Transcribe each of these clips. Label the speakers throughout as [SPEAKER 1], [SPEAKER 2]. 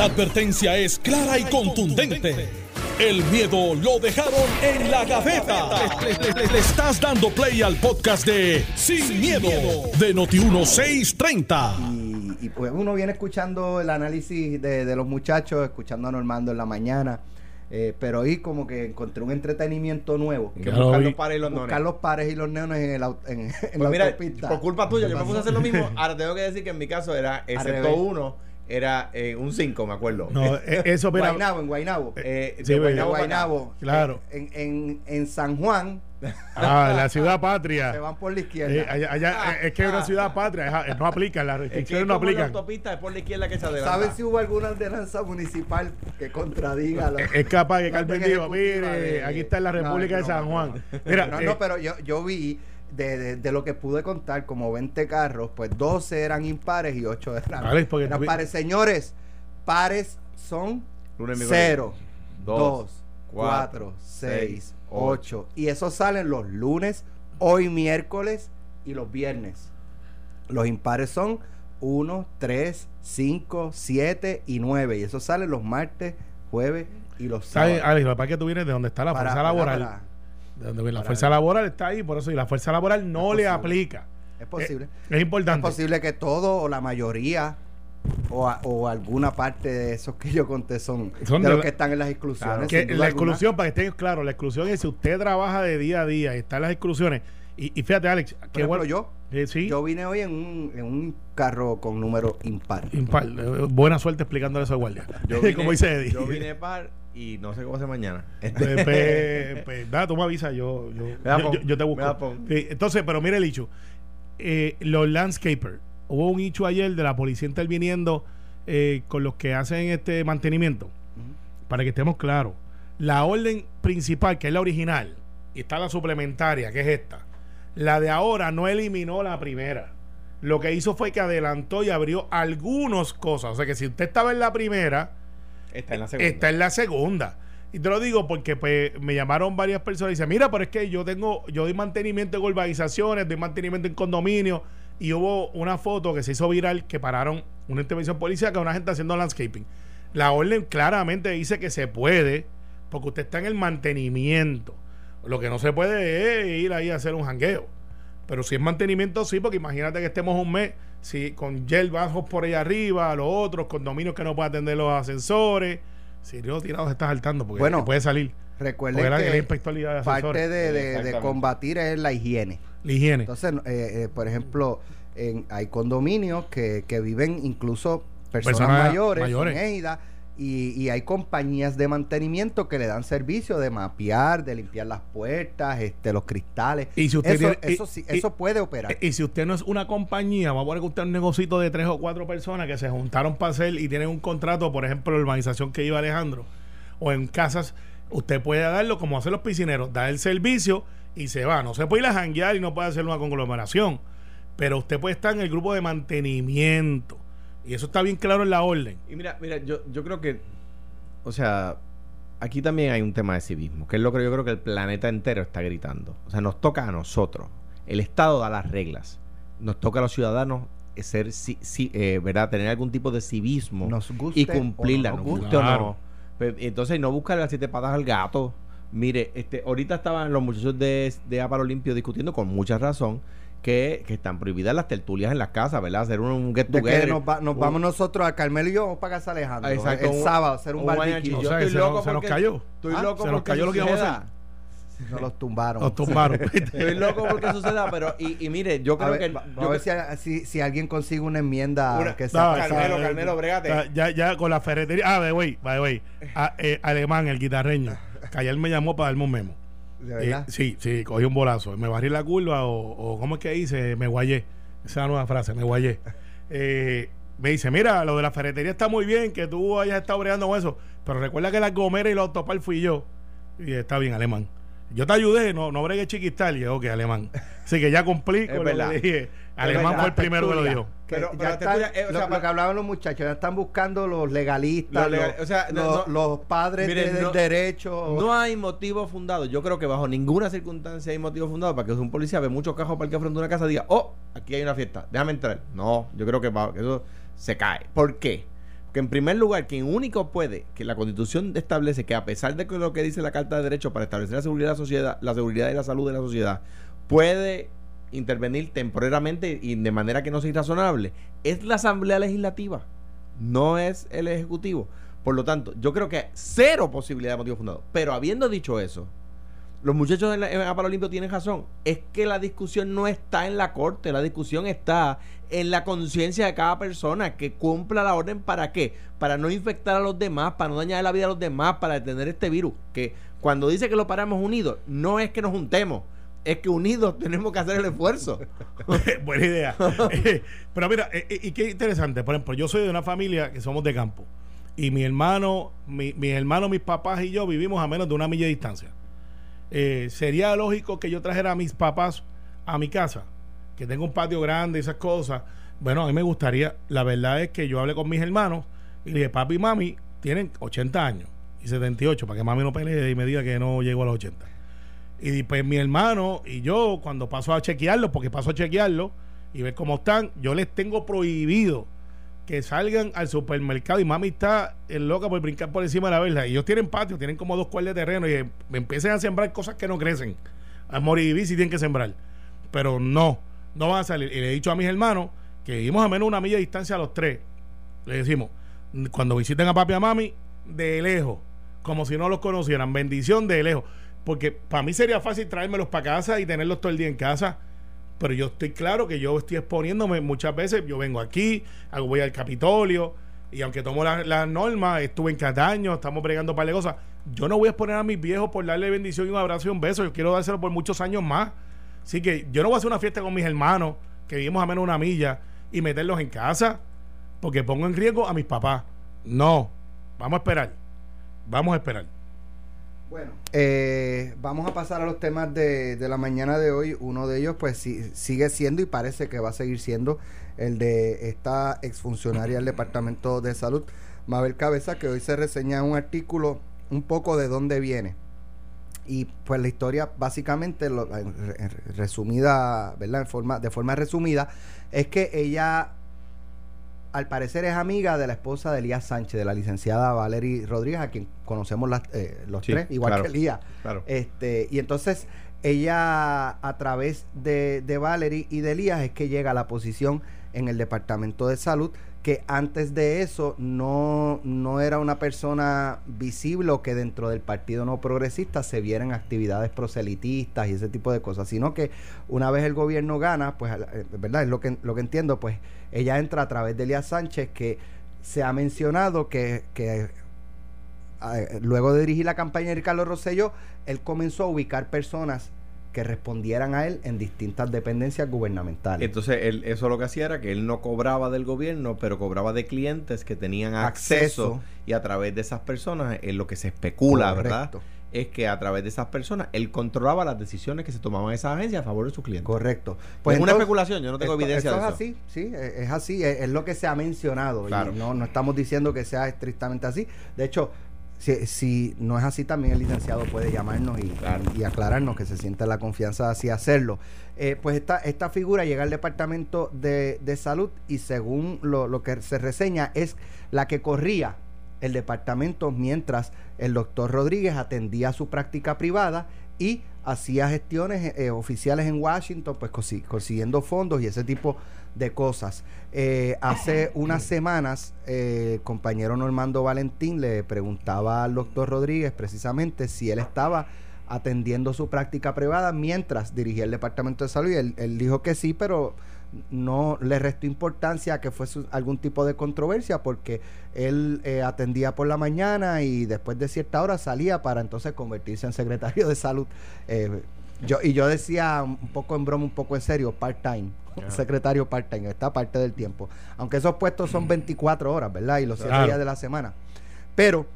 [SPEAKER 1] La advertencia es clara y contundente. El miedo lo dejaron en la gaveta. Le, le estás dando play al podcast de Sin, miedo, de Noti1630.
[SPEAKER 2] Y, y pues uno viene escuchando el análisis de, de los muchachos, escuchando a Normando en la mañana. eh, pero hoy como que encontré un entretenimiento nuevo.
[SPEAKER 3] Que buscar los pares y los
[SPEAKER 2] buscar los pares y los neones en, el, en, en
[SPEAKER 3] Pues
[SPEAKER 2] la
[SPEAKER 3] mira,
[SPEAKER 2] autopista.
[SPEAKER 3] por culpa tuya, yo me puse a hacer lo mismo. Ahora tengo que decir que en mi caso era, excepto uno, era eh, un 5, me acuerdo.
[SPEAKER 4] No, eh, eso,
[SPEAKER 2] Guaynabo, en Guaynabo.
[SPEAKER 3] Eh,
[SPEAKER 4] Sí,
[SPEAKER 3] de
[SPEAKER 4] güey.
[SPEAKER 2] En
[SPEAKER 3] Guaynabo.
[SPEAKER 2] Guaynabo.
[SPEAKER 4] Claro.
[SPEAKER 2] En, en, en San Juan
[SPEAKER 4] ah, la ciudad
[SPEAKER 2] se
[SPEAKER 4] patria.
[SPEAKER 2] van por la izquierda.
[SPEAKER 4] Eh, allá, allá, eh, es que es una ciudad patria, no aplica, las
[SPEAKER 3] Es que
[SPEAKER 4] restricciones
[SPEAKER 3] es
[SPEAKER 4] no
[SPEAKER 3] como la
[SPEAKER 4] aplican.
[SPEAKER 3] autopista es por la izquierda que se adelanta.
[SPEAKER 2] ¿Sabes si hubo alguna ordenanza municipal que contradiga la...
[SPEAKER 4] Es- capaz que Carmen
[SPEAKER 2] ejecutiva
[SPEAKER 4] mire,
[SPEAKER 2] de-
[SPEAKER 4] aquí está en la
[SPEAKER 2] No,
[SPEAKER 4] República de San Juan. Mira,
[SPEAKER 2] No,
[SPEAKER 4] eh,
[SPEAKER 2] no, pero yo, yo vi de, de, de lo que pude contar, como 20 carros, pues 12 eran impares y 8 eran,
[SPEAKER 4] Vale, porque
[SPEAKER 2] eran pares. Señores, pares son
[SPEAKER 3] Lunes, miércoles,
[SPEAKER 2] 0,
[SPEAKER 3] dos,
[SPEAKER 2] 2,
[SPEAKER 3] cuatro,
[SPEAKER 2] 4,
[SPEAKER 3] seis,
[SPEAKER 2] 6, 8. Y esos salen los lunes, hoy miércoles y los viernes. Los impares son 1, 3, 5, 7 y 9. Y esos salen los martes, jueves y los
[SPEAKER 4] ¿sabes,
[SPEAKER 2] sábados.
[SPEAKER 4] Alex? Lo que tú vienes de donde está la
[SPEAKER 2] Para-
[SPEAKER 4] fuerza
[SPEAKER 2] para-
[SPEAKER 4] laboral.
[SPEAKER 2] para-
[SPEAKER 4] De donde la fuerza laboral está ahí, por eso, y la fuerza laboral no le aplica.
[SPEAKER 2] Es posible.
[SPEAKER 4] Es importante.
[SPEAKER 2] Es posible que todo o la mayoría o, a- o alguna parte de esos que yo conté son,
[SPEAKER 4] Son
[SPEAKER 2] de,
[SPEAKER 4] de
[SPEAKER 2] los
[SPEAKER 4] la-
[SPEAKER 2] que están en las exclusiones.
[SPEAKER 4] que la
[SPEAKER 2] alguna.
[SPEAKER 4] exclusión, para que estén claros, la exclusión es si usted trabaja de día a día y está en las exclusiones. Y, y fíjate, Alex,
[SPEAKER 2] Por
[SPEAKER 4] qué
[SPEAKER 2] ejemplo,
[SPEAKER 4] bueno.
[SPEAKER 2] yo,
[SPEAKER 4] Eh, sí,
[SPEAKER 2] yo vine hoy en un, en un carro con número impar.
[SPEAKER 4] impar. Eh, buena suerte explicándole eso a guardia.
[SPEAKER 3] Yo vine-
[SPEAKER 4] Como dice Eddie.
[SPEAKER 3] Yo vine par y no sé cómo hacer mañana.
[SPEAKER 4] Pues, pues, pues, nada, tú me avisas, yo, yo, yo, te busco. Sí, entonces, pero mire el hecho. Eh, los landscapers, hubo un hecho ayer de la policía interviniendo eh, con los que hacen este mantenimiento. Para que estemos claros, la orden principal, que es la original, y está la suplementaria, que es esta. La de ahora no eliminó la primera. Lo que hizo fue que adelantó y abrió algunas cosas. O sea que si usted estaba en la primera,
[SPEAKER 3] Está en la segunda.
[SPEAKER 4] Está en la segunda. Y te lo digo porque pues, me llamaron varias personas y dicen, mira, pero es que yo tengo, yo doy mantenimiento en urbanizaciones, doy mantenimiento en condominios, y hubo una foto que se hizo viral que pararon una intervención policial con una gente haciendo landscaping. La orden claramente dice que se puede, porque usted está en el mantenimiento. Lo que no se puede es ir ahí a hacer un jangueo. Pero si es mantenimiento, sí, porque imagínate que estemos un mes si con gel bajos por ahí arriba, los otros, condominios que no pueden atender los ascensores. Si no, tirado se está saltando porque
[SPEAKER 2] Bueno,
[SPEAKER 4] puede salir.
[SPEAKER 2] Recuerden que
[SPEAKER 4] inspectoría de
[SPEAKER 2] parte de, de- combatir es la higiene.
[SPEAKER 4] La higiene.
[SPEAKER 2] Entonces, eh, eh, por ejemplo, en, hay condominios que, que viven incluso personas,
[SPEAKER 4] Personas
[SPEAKER 2] mayores,
[SPEAKER 4] mayores.
[SPEAKER 2] en égida, y, y hay compañías de mantenimiento que le dan servicio de mapear, de limpiar las puertas, este, los cristales.
[SPEAKER 4] Y si usted
[SPEAKER 2] eso,
[SPEAKER 4] tiene-
[SPEAKER 2] eso
[SPEAKER 4] y-
[SPEAKER 2] sí,
[SPEAKER 4] y-
[SPEAKER 2] eso puede operar.
[SPEAKER 4] Y si usted no es una compañía, vamos a poner que usted es un negocito de tres o cuatro personas que se juntaron para hacer y tienen un contrato, por ejemplo, la urbanización que iba Alejandro, o en casas, usted puede darlo como hacen los piscineros, dar el servicio y se va. No se puede ir a janguear y no puede hacer una conglomeración, pero usted puede estar en el grupo de mantenimiento. Y eso está bien claro en la orden.
[SPEAKER 3] Y mira, mira, yo, yo creo que, o sea, aquí también hay un tema de civismo, que es lo que yo creo que el planeta entero está gritando. O sea, nos toca a nosotros. El Estado da las reglas. Nos toca a los ciudadanos ser, ci- ci- eh, ¿verdad? Tener algún tipo de civismo
[SPEAKER 2] Nos guste
[SPEAKER 3] y cumplirla,
[SPEAKER 2] o no
[SPEAKER 3] nos guste o
[SPEAKER 4] Claro.
[SPEAKER 3] no. Pues, entonces, no buscar las siete patas al gato. Mire, este, ahorita estaban los muchachos de, de Aparo Limpio discutiendo con mucha razón que, que están prohibidas las tertulias en las casas, ¿verdad? Hacer un, un get
[SPEAKER 2] De que
[SPEAKER 3] together.
[SPEAKER 2] nos, va- nos
[SPEAKER 3] un-
[SPEAKER 2] vamos nosotros a Carmelo y yo vamos para casa Alejandro.
[SPEAKER 3] Exacto,
[SPEAKER 2] el
[SPEAKER 3] un-
[SPEAKER 2] sábado, hacer un,
[SPEAKER 3] un
[SPEAKER 2] barbecue.
[SPEAKER 4] O
[SPEAKER 3] Yo
[SPEAKER 4] sea, se
[SPEAKER 3] loco
[SPEAKER 4] nos- se nos cayó.
[SPEAKER 3] Estoy
[SPEAKER 2] Ah,
[SPEAKER 3] loco
[SPEAKER 4] se nos
[SPEAKER 3] porque
[SPEAKER 4] cayó lo que íbamos a
[SPEAKER 3] suceda.
[SPEAKER 4] hacer.
[SPEAKER 2] Nos los tumbaron.
[SPEAKER 4] Nos tumbaron.
[SPEAKER 3] Estoy loco porque suceda, pero y, y mire, yo
[SPEAKER 2] A
[SPEAKER 3] creo
[SPEAKER 2] ver,
[SPEAKER 3] que
[SPEAKER 2] va-
[SPEAKER 3] yo
[SPEAKER 2] a ver si, si, si alguien consigue una enmienda
[SPEAKER 3] Una-
[SPEAKER 2] que
[SPEAKER 4] No,
[SPEAKER 2] sea
[SPEAKER 4] esa-
[SPEAKER 3] Carmelo, Carmelo,
[SPEAKER 4] sea, Ya, ya con la ferretería. Ah, the way, by the way. Eh, alemán, el guitarreño. Que ayer me llamó para darme un memo.
[SPEAKER 2] De
[SPEAKER 4] Eh, sí, sí, cogí un bolazo. Me barrí la curva o, o ¿cómo es que dice? Me guayé. Esa es la nueva frase, me guayé. Eh, me dice, mira, lo de la ferretería está muy bien, que tú hayas estado bregando con eso, pero recuerda que la gomera y la autopar fui yo. Y está bien, alemán. Yo te ayudé, no, no bregué chiquistal. Y yo, ok, alemán. Así que ya cumplí con lo
[SPEAKER 3] verdad.
[SPEAKER 4] que dije. Alemán fue el primero que lo dijo.
[SPEAKER 2] Que
[SPEAKER 3] Pero-
[SPEAKER 2] ya
[SPEAKER 3] pero la
[SPEAKER 2] están-
[SPEAKER 3] tertulia, eh, o
[SPEAKER 2] lo,
[SPEAKER 3] sea,
[SPEAKER 2] lo que hablaban los muchachos, ya están buscando los legalistas,
[SPEAKER 3] Los legal-
[SPEAKER 2] los,
[SPEAKER 3] o sea, no-
[SPEAKER 2] los,
[SPEAKER 3] no-
[SPEAKER 2] los padres de-
[SPEAKER 3] Miren,
[SPEAKER 2] del
[SPEAKER 3] no-
[SPEAKER 2] derecho.
[SPEAKER 3] No hay motivo fundado. Yo creo que bajo ninguna circunstancia hay motivo fundado para que un policía ve muchos cajos para que frente a una casa y diga, oh, aquí hay una fiesta, déjame entrar. No, yo creo que, eso se cae. ¿Por qué? Que en primer lugar, quien único puede, que la constitución establece que a pesar de lo que dice la Carta de Derechos para establecer la seguridad de la sociedad, la seguridad y la salud de la sociedad, puede intervenir temporalmente y de manera que no sea irrazonable, es la Asamblea Legislativa, no es el Ejecutivo. Por lo tanto, yo creo que cero posibilidad de motivo fundado. Pero habiendo dicho eso, los muchachos en, la, en tienen razón. Es que la discusión no está en la corte, la discusión está en la conciencia de cada persona que cumpla la orden para qué? Para no infectar a los demás, para no dañar la vida a los demás, para detener este virus. Que cuando dice que lo paramos unidos, no es que nos juntemos, es que unidos tenemos que hacer el esfuerzo.
[SPEAKER 4] Buena idea. Eh, pero mira, eh, eh, y qué interesante, por ejemplo, yo soy de una familia que somos de campo. Y mi hermano, mi, mis hermanos, mis papás y yo vivimos a menos de una milla de distancia. Sería lógico que yo trajera a mis papás a mi casa, que tengo un patio grande y esas cosas. Bueno, a mí me gustaría, la verdad es que yo hablé con mis hermanos y le dije, papi y mami tienen 80 años y 78, para que mami no pelee y me diga que no llego a los 80. Y después mi hermano y yo, cuando paso a chequearlo, porque paso a chequearlo y ver cómo están, yo les tengo prohibido que salgan al supermercado y mami está loca por brincar por encima de la verja. Y ellos tienen patio, tienen como dos cuerdas de terreno y me empiecen a sembrar cosas que no crecen. A y si tienen que sembrar. Pero no, no van a salir. Y le he dicho a mis hermanos que vivimos a menos una milla de distancia a los tres. Le decimos, cuando visiten a papi y a mami, de lejos, como si no los conocieran. Bendición de lejos. Porque para mí sería fácil traérmelos para casa y tenerlos todo el día en casa pero yo estoy claro que yo estoy exponiéndome muchas veces. Yo vengo aquí, voy al Capitolio, y aunque tomo las la normas, estuve en Cataño, estamos bregando para de cosas. Yo no voy a exponer a mis viejos por darle bendición y un abrazo y un beso. Yo quiero dárselo por muchos años más. Así que yo no voy a hacer una fiesta con mis hermanos, que vivimos a menos una milla, y meterlos en casa, porque pongo en riesgo a mis papás. No, vamos a esperar. Vamos a esperar.
[SPEAKER 2] Bueno, eh, vamos a pasar a los temas de, la mañana de hoy. Uno de ellos, pues, sigue siendo y parece que va a seguir siendo el de esta exfuncionaria del Departamento de Salud, Mabel Cabeza, que hoy se reseña un artículo un poco de dónde viene. Y pues la historia, básicamente, resumida, ¿verdad? De forma resumida, es que ella al parecer es amiga de la esposa de Elías Sánchez, de la licenciada Valerie Rodríguez, a quien conocemos eh, los tres, igual que Elías. Este, y entonces ella, a través de, de Valerie y de Elías, es que llega a la posición en el Departamento de Salud, que antes de eso no, no era una persona visible o que dentro del Partido No Progresista se vieran actividades proselitistas y ese tipo de cosas, sino que una vez el gobierno gana, pues, eh, ¿verdad? Es lo que, lo que entiendo, pues ella entra a través de Elías Sánchez, que se ha mencionado que, que luego de dirigir la campaña de Ricardo Rosselló, él comenzó a ubicar personas que respondieran a él en distintas dependencias gubernamentales.
[SPEAKER 3] Entonces, él, eso lo que hacía era que él no cobraba del gobierno, pero cobraba de clientes que tenían acceso, y a través de esas personas es lo que se especula, ¿verdad? es que a través de esas personas él controlaba las decisiones que se tomaban en esa agencia a favor de sus clientes.
[SPEAKER 2] Correcto.
[SPEAKER 3] Pues es una especulación, yo no tengo evidencia
[SPEAKER 2] de
[SPEAKER 3] eso.
[SPEAKER 2] Es así, sí, es, así, es, lo que se ha mencionado. Y no, no estamos diciendo que sea estrictamente así. De hecho, si, si no es así, también el licenciado puede llamarnos y, y aclararnos que se sienta la confianza de así hacerlo. Eh, pues esta, esta figura llega al Departamento de, de Salud y según lo, lo que se reseña es la que corría el departamento mientras el doctor Rodríguez atendía su práctica privada y hacía gestiones eh, oficiales en Washington, pues consiguiendo fondos y ese tipo de cosas. Eh, hace unas semanas, eh, el compañero Normando Valentín le preguntaba al doctor Rodríguez precisamente si él estaba atendiendo su práctica privada mientras dirigía el Departamento de Salud y él, él dijo que sí, pero no le restó importancia a que fuese algún tipo de controversia porque él eh, atendía por la mañana y después de cierta hora salía para entonces convertirse en secretario de salud. Eh, yo, y yo decía un poco en broma, un poco en serio, part-time, secretario part-time, esta parte del tiempo. Aunque esos puestos son 24 horas, ¿verdad? Y los 7 días de la semana. Pero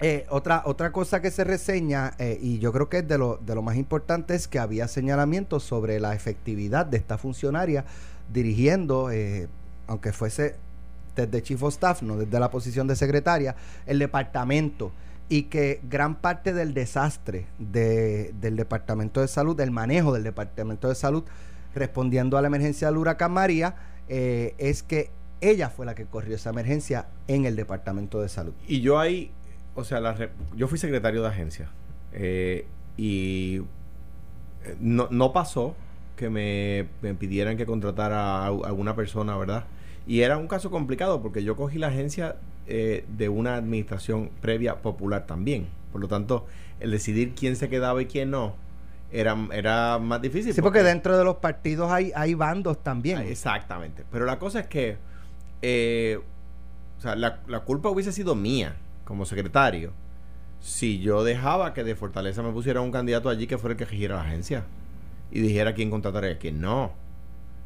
[SPEAKER 2] eh, otra, otra cosa que se reseña, y yo creo que es de lo, de lo más importante, es que había señalamientos sobre la efectividad de esta funcionaria dirigiendo, aunque fuese desde Chief of Staff, no desde la posición de secretaria, el departamento y que gran parte del desastre del Departamento de Salud, del manejo del Departamento de Salud, respondiendo a la emergencia del huracán María, eh, es que ella fue la que corrió esa emergencia en el Departamento de Salud.
[SPEAKER 3] Y yo ahí, o sea, la yo fui secretario de agencia eh, y eh, no, no pasó que me, me pidieran que contratara a alguna persona, ¿verdad? Y era un caso complicado porque yo cogí la agencia eh, de una administración previa popular también. Por lo tanto, el decidir quién se quedaba y quién no era, era más difícil.
[SPEAKER 2] Sí, porque dentro de los partidos hay, hay bandos también.
[SPEAKER 3] Exactamente. Pero la cosa es que, eh, o sea, la, la culpa hubiese sido mía como secretario si yo dejaba que de Fortaleza me pusiera un candidato allí que fuera el que regiera la agencia y dijera quién contrataría y quién no.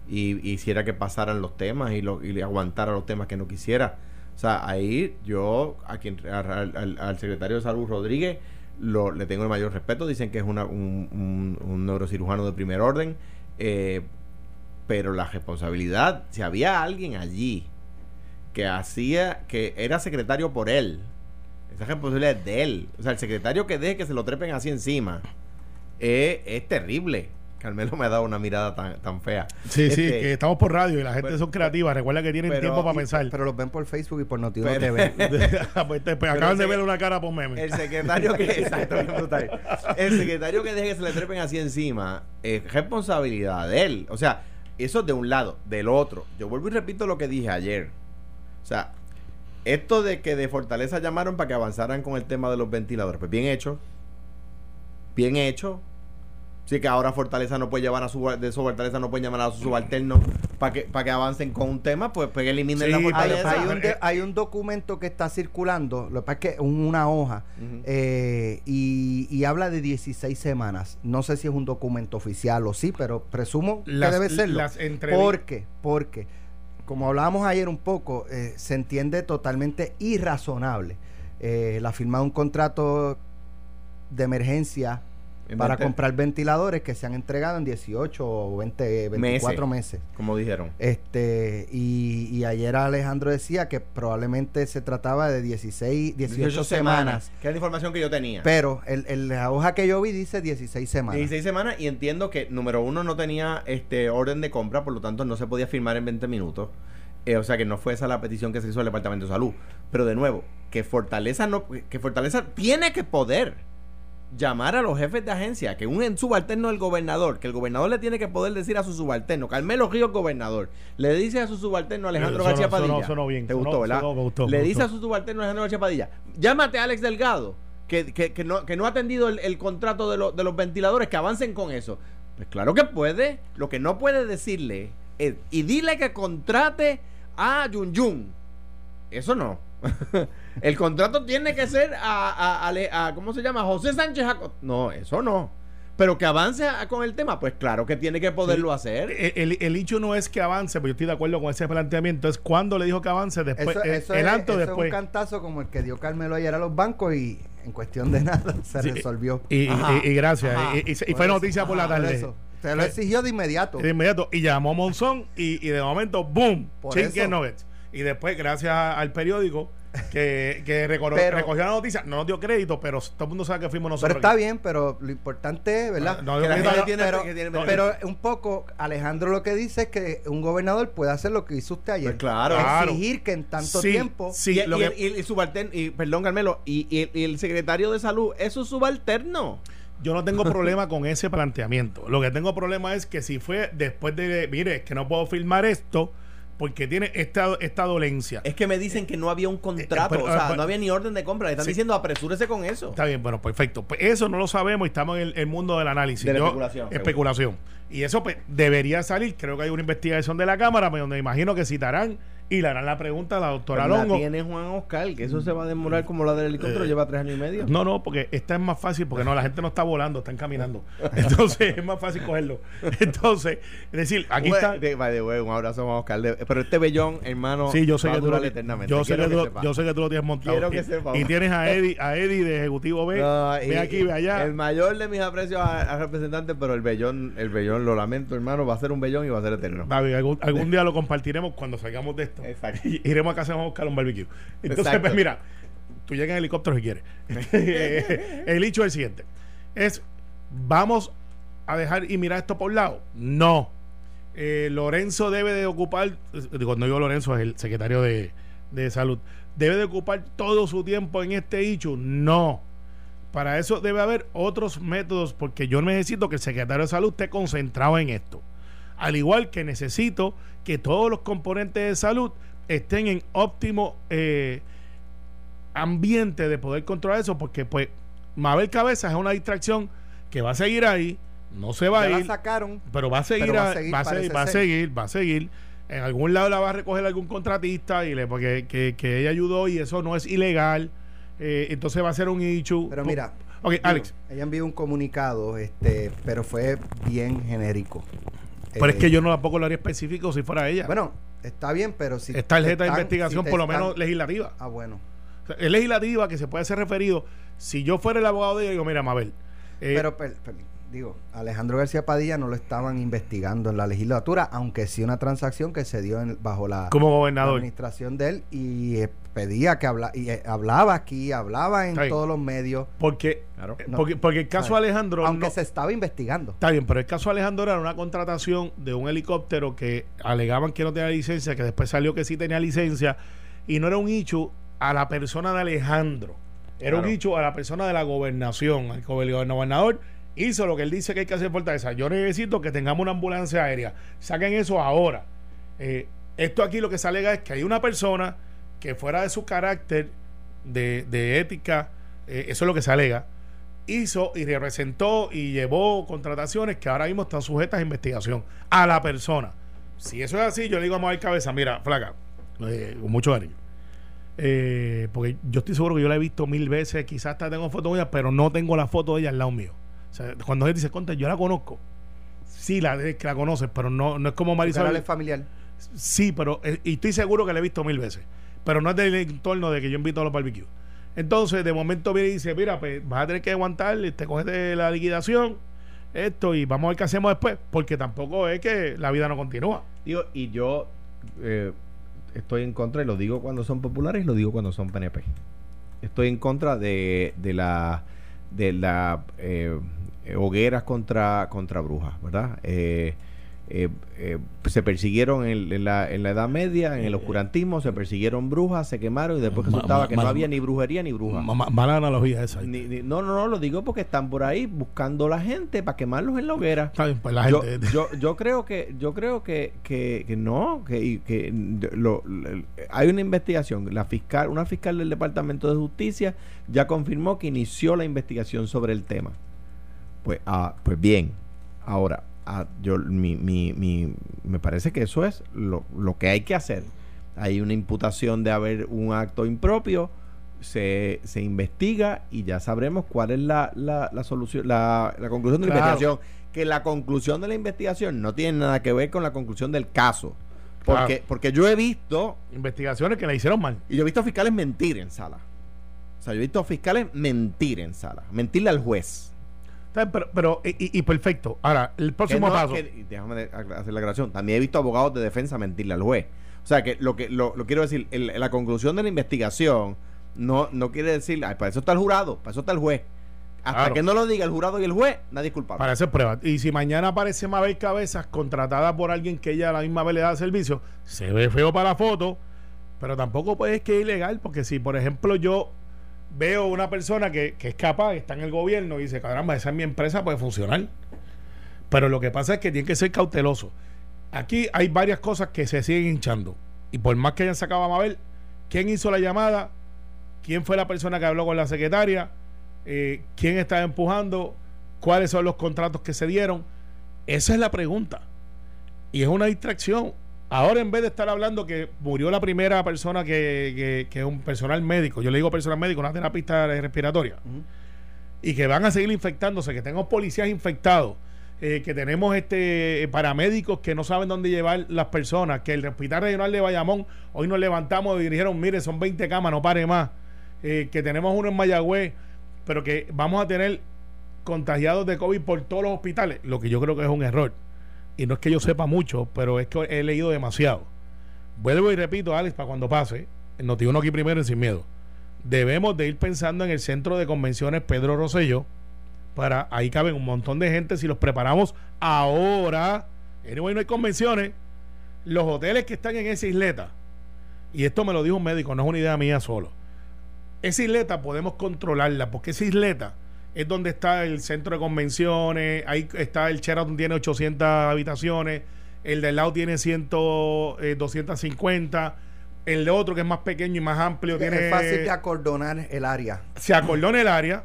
[SPEAKER 3] Y, y hiciera que pasaran los temas y, lo, y le aguantara los temas que no quisiera. O sea, ahí yo, a quien, al, secretario de Salud Rodríguez, lo, le tengo el mayor respeto. Dicen que es un- un neurocirujano de primer orden. eh, pero la responsabilidad, si había alguien allí que hacía, que era secretario por él, esa responsabilidad es de él. O sea, el secretario que deje que se lo trepen así encima eh, es terrible. Carmelo me ha dado una mirada tan, tan fea.
[SPEAKER 4] Sí, sí,
[SPEAKER 3] Este,
[SPEAKER 4] que estamos por radio y la gente
[SPEAKER 3] pero-
[SPEAKER 4] son creativas. Recuerda que tienen
[SPEAKER 3] pero-
[SPEAKER 4] tiempo para pensar.
[SPEAKER 2] Pero los ven por Facebook y por Noti
[SPEAKER 3] Pero-
[SPEAKER 2] TV.
[SPEAKER 4] Pues, te- pues, acaban de ver una cara por meme.
[SPEAKER 3] El secretario que. exacto. El secretario que deje que se le trepen así encima es responsabilidad de él. O sea, eso de un lado, del otro. Yo vuelvo y repito lo que dije ayer. O sea, esto de que de Fortaleza llamaron para que avanzaran con el tema de los ventiladores. Pues bien hecho. Bien hecho. Sí, que ahora Fortaleza no puede llevar a su de su Fortaleza no puede llamar a su subalterno para que para que avancen con un tema, pues, pues eliminen
[SPEAKER 4] Sí,
[SPEAKER 3] la
[SPEAKER 2] hay,
[SPEAKER 3] Fortaleza.
[SPEAKER 2] hay un de- hay un documento que está circulando, lo que pasa es que es una hoja, eh, y, y habla de 16 semanas. No sé si es un documento oficial o sí, pero presumo
[SPEAKER 4] Las-
[SPEAKER 2] que debe serlo.
[SPEAKER 4] las entrevi-
[SPEAKER 2] porque, porque, como hablábamos ayer un poco, eh, se entiende totalmente irrazonable eh, la firma de un contrato de emergencia
[SPEAKER 3] En
[SPEAKER 2] para
[SPEAKER 3] 20
[SPEAKER 2] comprar ventiladores que se han entregado en 18 o 20, 24 meses.
[SPEAKER 3] Como dijeron.
[SPEAKER 2] Este, y, y ayer Alejandro decía que probablemente se trataba de 16, 18, semanas.
[SPEAKER 3] Que es la información que yo tenía.
[SPEAKER 2] Pero el, el- la hoja que yo vi dice 16 semanas.
[SPEAKER 3] 16 semanas y entiendo que número uno no tenía este orden de compra, por lo tanto no se podía firmar en 20 minutos. Eh, o sea que no fue esa la petición que se hizo al Departamento de Salud. Pero de nuevo, que Fortaleza no, que Fortaleza tiene que poder llamar a los jefes de agencia, que un subalterno del gobernador, que el gobernador le tiene que poder decir a su subalterno, Carmelo Ríos gobernador, le dice a su subalterno Alejandro García Padilla.
[SPEAKER 4] sonó bien,
[SPEAKER 3] ¿Te
[SPEAKER 4] sonó-
[SPEAKER 3] gustó, verdad?
[SPEAKER 4] gustó,
[SPEAKER 3] le dice a su subalterno Alejandro García Padilla, llámate a Alex Delgado, que, que, que no, que no ha atendido el, el contrato de, lo- de los ventiladores, que avancen con eso. Pues claro que puede. Lo que no puede decirle es, y dile que contrate a Yun Yun. Eso no. el contrato tiene que ser a, a- a Le- a- ¿cómo se llama? José Sánchez Jaco- No, eso no. Pero que avance con el tema, pues claro que tiene que poderlo hacer.
[SPEAKER 4] Eh, El, el hecho no es que avance, pero yo estoy de acuerdo con ese planteamiento. Es cuando le dijo que avance, después,
[SPEAKER 2] Eso,
[SPEAKER 4] eh,
[SPEAKER 2] eso
[SPEAKER 4] el
[SPEAKER 2] es, eso es
[SPEAKER 4] después.
[SPEAKER 2] un cantazo como el que dio Carmelo ayer a los bancos y en cuestión de nada se
[SPEAKER 4] Sí,
[SPEAKER 2] resolvió.
[SPEAKER 4] Y,
[SPEAKER 3] Ajá.
[SPEAKER 4] y- y gracias.
[SPEAKER 3] Ajá.
[SPEAKER 4] Y, y- y
[SPEAKER 2] Por
[SPEAKER 4] fue
[SPEAKER 2] eso.
[SPEAKER 4] noticia por la
[SPEAKER 2] Por
[SPEAKER 4] tarde.
[SPEAKER 2] eso. Se lo
[SPEAKER 4] Eh,
[SPEAKER 2] exigió de inmediato.
[SPEAKER 4] De inmediato. Y llamó a Monzón y, y de momento, ¡boom!
[SPEAKER 2] Por
[SPEAKER 4] Chicken
[SPEAKER 2] eso.
[SPEAKER 4] Nuggets. Y después, gracias al periódico que, que
[SPEAKER 2] Pero-
[SPEAKER 4] recogió la noticia, no nos dio crédito, pero todo el mundo sabe que fuimos nosotros.
[SPEAKER 2] Pero está
[SPEAKER 4] aquí.
[SPEAKER 2] bien, pero lo importante es, ¿verdad?
[SPEAKER 4] Ah, no,
[SPEAKER 3] Que la gente
[SPEAKER 4] no,
[SPEAKER 3] tiene-
[SPEAKER 2] pero,
[SPEAKER 3] que tiene-
[SPEAKER 2] pero un poco, Alejandro lo que dice es que un gobernador puede hacer lo que hizo usted ayer.
[SPEAKER 3] Pues claro.
[SPEAKER 2] Exigir que en tanto
[SPEAKER 4] Sí,
[SPEAKER 2] tiempo...
[SPEAKER 4] sí.
[SPEAKER 3] y,
[SPEAKER 4] lo
[SPEAKER 3] y
[SPEAKER 4] que-
[SPEAKER 3] el, y subalterno, y, perdón Carmelo, y, y el, y el secretario de salud es su subalterno.
[SPEAKER 4] Yo no tengo problema con ese planteamiento. Lo que tengo problema es que si fue después de, mire, es que no puedo firmar esto porque tiene esta, esta dolencia.
[SPEAKER 3] Es que me dicen que no había un contrato,
[SPEAKER 4] pero-
[SPEAKER 3] o sea,
[SPEAKER 4] pero-
[SPEAKER 3] no había ni orden de compra. Le están
[SPEAKER 4] Sí.
[SPEAKER 3] diciendo apresúrese con eso.
[SPEAKER 4] Está bien, bueno, perfecto. Pues eso no lo sabemos y estamos en el, el mundo del análisis.
[SPEAKER 3] De la
[SPEAKER 4] Yo-
[SPEAKER 3] especulación,
[SPEAKER 4] Especulación. Y eso pues, debería salir. Creo que hay una investigación de la Cámara pues, donde imagino que citarán y le harán la pregunta a la doctora
[SPEAKER 3] Pero la
[SPEAKER 4] Longo.
[SPEAKER 3] tiene Juan Oscar, que eso se va a demorar como la del helicóptero,
[SPEAKER 4] Eh,
[SPEAKER 3] lleva tres años y medio.
[SPEAKER 4] No, no, porque esta es más fácil, porque no, la gente no está volando, están caminando. Entonces es más fácil cogerlo. Entonces, es decir, aquí está.
[SPEAKER 3] de- the way, un abrazo a Juan Oscar. de- pero este bellón, hermano,
[SPEAKER 4] Sí, yo sé
[SPEAKER 3] va
[SPEAKER 4] que
[SPEAKER 3] a
[SPEAKER 4] tú
[SPEAKER 3] durar eternamente.
[SPEAKER 4] yo sé que tú,
[SPEAKER 3] sepa.
[SPEAKER 4] yo sé que tú lo tienes montado.
[SPEAKER 3] Quiero que
[SPEAKER 4] y,
[SPEAKER 3] sepa.
[SPEAKER 4] y tienes a Eddie, a Eddie de Ejecutivo B.
[SPEAKER 3] No,
[SPEAKER 4] ve
[SPEAKER 3] y-
[SPEAKER 4] aquí, ve allá.
[SPEAKER 3] El mayor de mis aprecios al representante, pero el bellón, el bellón, lo lamento, hermano, va a ser un bellón y va a ser eterno.
[SPEAKER 4] David, algún, algún día lo compartiremos cuando salgamos de esto.
[SPEAKER 3] Exacto.
[SPEAKER 4] Y- Iremos a casa a buscar un barbecue. Entonces,
[SPEAKER 3] Exacto.
[SPEAKER 4] pues mira, tú llegas en helicóptero si quieres. el hecho es el siguiente. Es, ¿vamos a dejar y mirar esto por un lado? No. eh, Lorenzo debe de ocupar, digo, no digo Lorenzo, es el secretario de, de salud, debe de ocupar todo su tiempo en este hecho. No. Para eso debe haber otros métodos, porque yo necesito que el secretario de salud esté concentrado en esto. Al igual que necesito que todos los componentes de salud estén en óptimo eh, ambiente de poder controlar eso, porque pues Mabel Cabezas es una distracción que va a seguir ahí, no se va a ir,
[SPEAKER 2] sacaron,
[SPEAKER 4] pero va a seguir, va a seguir, va a seguir, va a seguir, va a seguir. En algún lado la va a recoger algún contratista y le porque que, que ella ayudó y eso no es ilegal. Eh, entonces va a ser un issue.
[SPEAKER 2] Pero mira,
[SPEAKER 4] Alex.
[SPEAKER 2] Ella envió un comunicado, este, pero fue bien genérico.
[SPEAKER 4] Pero es
[SPEAKER 2] Eh,
[SPEAKER 4] que yo no tampoco lo haría específico si fuera ella.
[SPEAKER 2] Bueno, está bien, pero si.
[SPEAKER 4] es tarjeta de investigación,
[SPEAKER 2] si
[SPEAKER 4] por lo
[SPEAKER 2] están-
[SPEAKER 4] menos legislativa.
[SPEAKER 2] Ah, bueno.
[SPEAKER 4] O sea, es legislativa que se puede ser referido. Si yo fuera el abogado de ella, digo, mira, Mabel. eh,
[SPEAKER 2] Pero, per- per- digo, Alejandro García Padilla no lo estaban investigando en la legislatura, aunque sí una transacción que se dio en- bajo la,
[SPEAKER 4] como
[SPEAKER 2] la administración de él y eh, pedía que habla y eh, hablaba aquí, hablaba en
[SPEAKER 4] Está bien.
[SPEAKER 2] todos los medios,
[SPEAKER 4] Porque,
[SPEAKER 3] Claro.
[SPEAKER 4] eh,
[SPEAKER 2] No.
[SPEAKER 4] porque, porque el caso. Alejandro.
[SPEAKER 2] aunque
[SPEAKER 4] no-
[SPEAKER 2] se estaba investigando.
[SPEAKER 4] Está bien, pero el caso de Alejandro era una contratación de un helicóptero que alegaban que no tenía licencia, que después salió que sí tenía licencia, y no era un hecho a la persona de Alejandro, era un hecho a la persona de la gobernación. El gober- el gobernador hizo lo que él dice que hay que hacer en Fortaleza. Yo necesito que tengamos una ambulancia aérea. Saquen eso ahora. Eh, esto aquí lo que se alega es que hay una persona que fuera de su carácter de, de ética, eh, eso es lo que se alega, hizo y representó y llevó contrataciones que ahora mismo están sujetas a investigación a la persona. Si eso es así, yo le digo a Mabel Cabeza, mira, flaca, eh, con mucho cariño. Eh, porque yo estoy seguro que yo la he visto mil veces, quizás hasta tengo fotos de ella, pero no tengo la foto de ella al lado mío. O sea, cuando él dice, conta, yo la conozco. Sí, la, es que la conoces, pero no, no es como Marisol.
[SPEAKER 2] es familiar.
[SPEAKER 4] Sí, pero eh, y estoy seguro que la he visto mil veces. Pero no es del entorno de que yo invito a los barbecues. Entonces, de momento viene y dice, mira, pues vas a tener que aguantar, te coges de la liquidación, esto, y vamos a ver qué hacemos después, porque tampoco es que la vida no continúa.
[SPEAKER 3] Y yo eh, estoy en contra, y lo digo cuando son populares lo digo cuando son PNP. Estoy en contra de, de la de la eh, hogueras contra, contra brujas, ¿verdad? Eh, eh, eh, se persiguieron en, en la, en la Edad Media, en el oscurantismo, se persiguieron brujas, se quemaron y después resultaba
[SPEAKER 4] ma-
[SPEAKER 3] que
[SPEAKER 4] ma-
[SPEAKER 3] no había ni brujería ni brujas.
[SPEAKER 4] Ma- ma- mala analogía esa.
[SPEAKER 3] Ni- ni- no, no, no, lo digo porque están por ahí buscando la gente para quemarlos en la hoguera.
[SPEAKER 4] Está bien, pues la
[SPEAKER 3] Yo,
[SPEAKER 4] gente.
[SPEAKER 3] yo, yo creo que yo creo que, que, que no que, que lo- lo- hay una investigación la fiscal una fiscal del departamento de justicia ya confirmó que inició la investigación sobre el tema pues ah, pues bien ahora yo mi, mi, mi- me parece que eso es lo, lo que hay que hacer hay una imputación de haber un acto impropio se, se investiga y ya sabremos cuál es la, la, la solución la, la conclusión de la
[SPEAKER 4] Claro.
[SPEAKER 3] investigación que la conclusión de la investigación no tiene nada que ver con la conclusión del caso porque,
[SPEAKER 4] Claro.
[SPEAKER 3] porque yo he visto
[SPEAKER 4] Investigaciones que la hicieron mal.
[SPEAKER 3] y yo he visto fiscales mentir en sala o sea yo he visto fiscales mentir en sala mentirle al juez
[SPEAKER 4] Pero, pero y, perfecto. Ahora, el próximo
[SPEAKER 3] no-
[SPEAKER 4] paso.
[SPEAKER 3] que- déjame hacer la aclaración. También he visto abogados de defensa mentirle al juez. O sea, que lo que lo, lo quiero decir, el- la conclusión de la investigación no, no quiere decir, "Ay, para eso está el jurado, para eso está el juez. Hasta
[SPEAKER 4] Claro.
[SPEAKER 3] que no lo diga el jurado y el juez, nadie es culpable.
[SPEAKER 4] Para hacer pruebas. Y si mañana aparece Mabel Cabezas contratada por alguien que ella a la misma vez le da servicio, se ve feo para la foto, pero tampoco puede que es ilegal, porque si, por ejemplo, yo veo una persona que, que es capaz, está en el gobierno y dice, caramba, esa es mi empresa, puede funcionar. Pero lo que pasa es que tiene que ser cauteloso. Aquí hay varias cosas que se siguen hinchando. Y por más que hayan sacado a Mabel, ¿quién hizo la llamada? ¿Quién fue la persona que habló con la secretaria? Eh, ¿Quién estaba empujando? ¿Cuáles son los contratos que se dieron? Esa es la pregunta. Y es una distracción. Ahora, en vez de estar hablando que murió la primera persona que, que- que un personal médico, yo le digo personal médico, una terapista respiratoria,
[SPEAKER 2] Ujú.
[SPEAKER 4] y que van a seguir infectándose, que tenemos policías infectados, eh, que tenemos este eh, paramédicos que no saben dónde llevar las personas, que el hospital regional de Bayamón, hoy nos levantamos y dijeron, mire, son 20 camas, no pare más, eh, que tenemos uno en Mayagüez, pero que vamos a tener contagiados de COVID por todos los hospitales, lo que yo creo que es un error. Y no es que yo sepa mucho, pero es que he leído demasiado. Vuelvo y repito, Alex, para cuando pase, el Notiuno aquí primero en Sin Miedo. Debemos de ir pensando en el centro de convenciones Pedro Rosselló. Para ahí caben un montón de gente si los preparamos ahora anyway no hay convenciones, los hoteles que están en esa isleta, y esto me lo dijo un médico, no es una idea mía solo, esa isleta podemos controlarla, porque esa isleta es donde está el centro de convenciones, ahí está el Sheraton tiene 800 habitaciones, el del lado tiene 100, eh, 250, el de otro que es más pequeño y más amplio tiene...
[SPEAKER 2] Es fácil de acordonar el área.
[SPEAKER 4] Se acordona el área,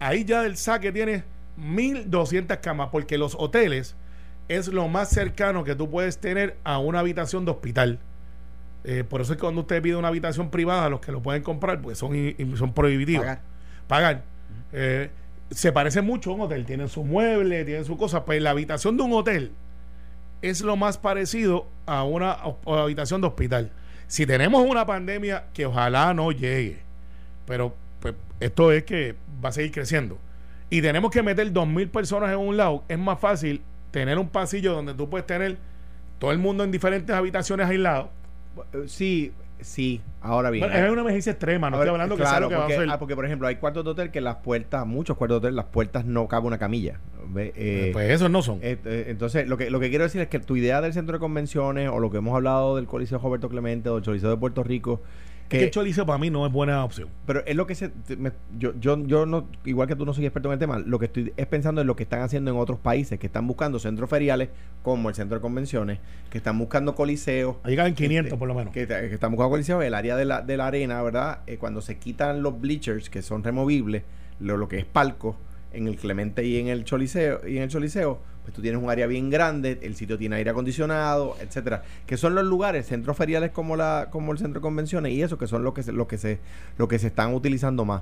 [SPEAKER 4] ahí ya del saque tiene 1200 camas, porque los hoteles es lo más cercano que tú puedes tener a una habitación de hospital. Eh, por eso es que cuando usted pide una habitación privada, los que lo pueden comprar, pues son, son prohibitivos.
[SPEAKER 2] Pagar.
[SPEAKER 4] Pagar. Eh, se parece mucho a un hotel. Tienen sus muebles, tienen sus cosas. Pues la habitación de un hotel es lo más parecido a una habitación de hospital. Si tenemos una pandemia que ojalá no llegue, pero pues, esto es que va a seguir creciendo. Y tenemos que meter 2.000 personas en un lado. Es más fácil tener un pasillo donde tú puedes tener todo el mundo en diferentes habitaciones aislados.
[SPEAKER 3] Sí, sí. Ahora bien.
[SPEAKER 4] Bueno, es una emergencia extrema, no estoy hablando que
[SPEAKER 3] claro,
[SPEAKER 4] sea lo que
[SPEAKER 3] porque,
[SPEAKER 4] va a hacer.
[SPEAKER 3] ah, porque, por ejemplo, hay cuartos de hotel que las puertas, muchos cuartos de hotel, las puertas no cabe una camilla. Eh,
[SPEAKER 4] pues esos no son.
[SPEAKER 3] eh, eh, entonces, lo que, lo que quiero decir es que tu idea del centro de convenciones o lo que hemos hablado del Coliseo Roberto Clemente o del Coliseo de Puerto Rico,
[SPEAKER 4] Es que el chorizo para mí no es buena opción.
[SPEAKER 3] pero es lo que se. me- yo, yo, yo no, igual que tú no soy experto en el tema, lo que estoy es pensando en lo que están haciendo en otros países, que están buscando centros feriales, como el centro de convenciones, que están buscando coliseos.
[SPEAKER 4] Ahí llegan 500
[SPEAKER 3] Este,
[SPEAKER 4] por lo menos.
[SPEAKER 3] Que, que están buscando coliseos, el área de la, de la arena, ¿verdad? Eh, cuando se quitan los bleachers, que son removibles, lo, lo que es palco, en el Clemente y en el Choliseo, y en el Choliseo, pues tú tienes un área bien grande, el sitio tiene aire acondicionado, etcétera, que son los lugares, centros feriales como la, como el centro de convenciones, y eso que son lo que se, lo que se, lo que se están utilizando más.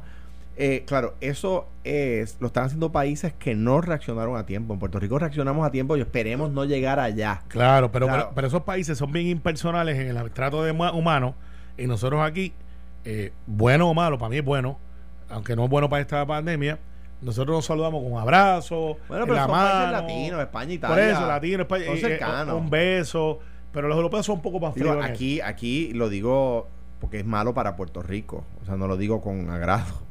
[SPEAKER 3] Eh, claro, eso es, lo están haciendo países que no reaccionaron a tiempo. En Puerto Rico reaccionamos a tiempo y esperemos no llegar allá.
[SPEAKER 4] Claro, pero,
[SPEAKER 3] Claro.
[SPEAKER 4] Pero, pero esos países son bien impersonales en el trato de huma- humano y nosotros aquí, eh, bueno o malo, para mí es bueno, aunque no es bueno para esta pandemia, nosotros nos saludamos con un abrazo,
[SPEAKER 3] Bueno,
[SPEAKER 4] en
[SPEAKER 3] pero
[SPEAKER 4] la
[SPEAKER 3] son países
[SPEAKER 4] mano,
[SPEAKER 3] latinos, España, Italia.
[SPEAKER 4] Por eso, latino, España,
[SPEAKER 3] son
[SPEAKER 4] eh, eh,
[SPEAKER 3] cercanos.
[SPEAKER 4] un beso, pero los europeos son un poco más
[SPEAKER 3] Digo,
[SPEAKER 4] fríos. en
[SPEAKER 3] aquí, aquí lo digo porque es malo para Puerto Rico. O sea, no lo digo con agrado.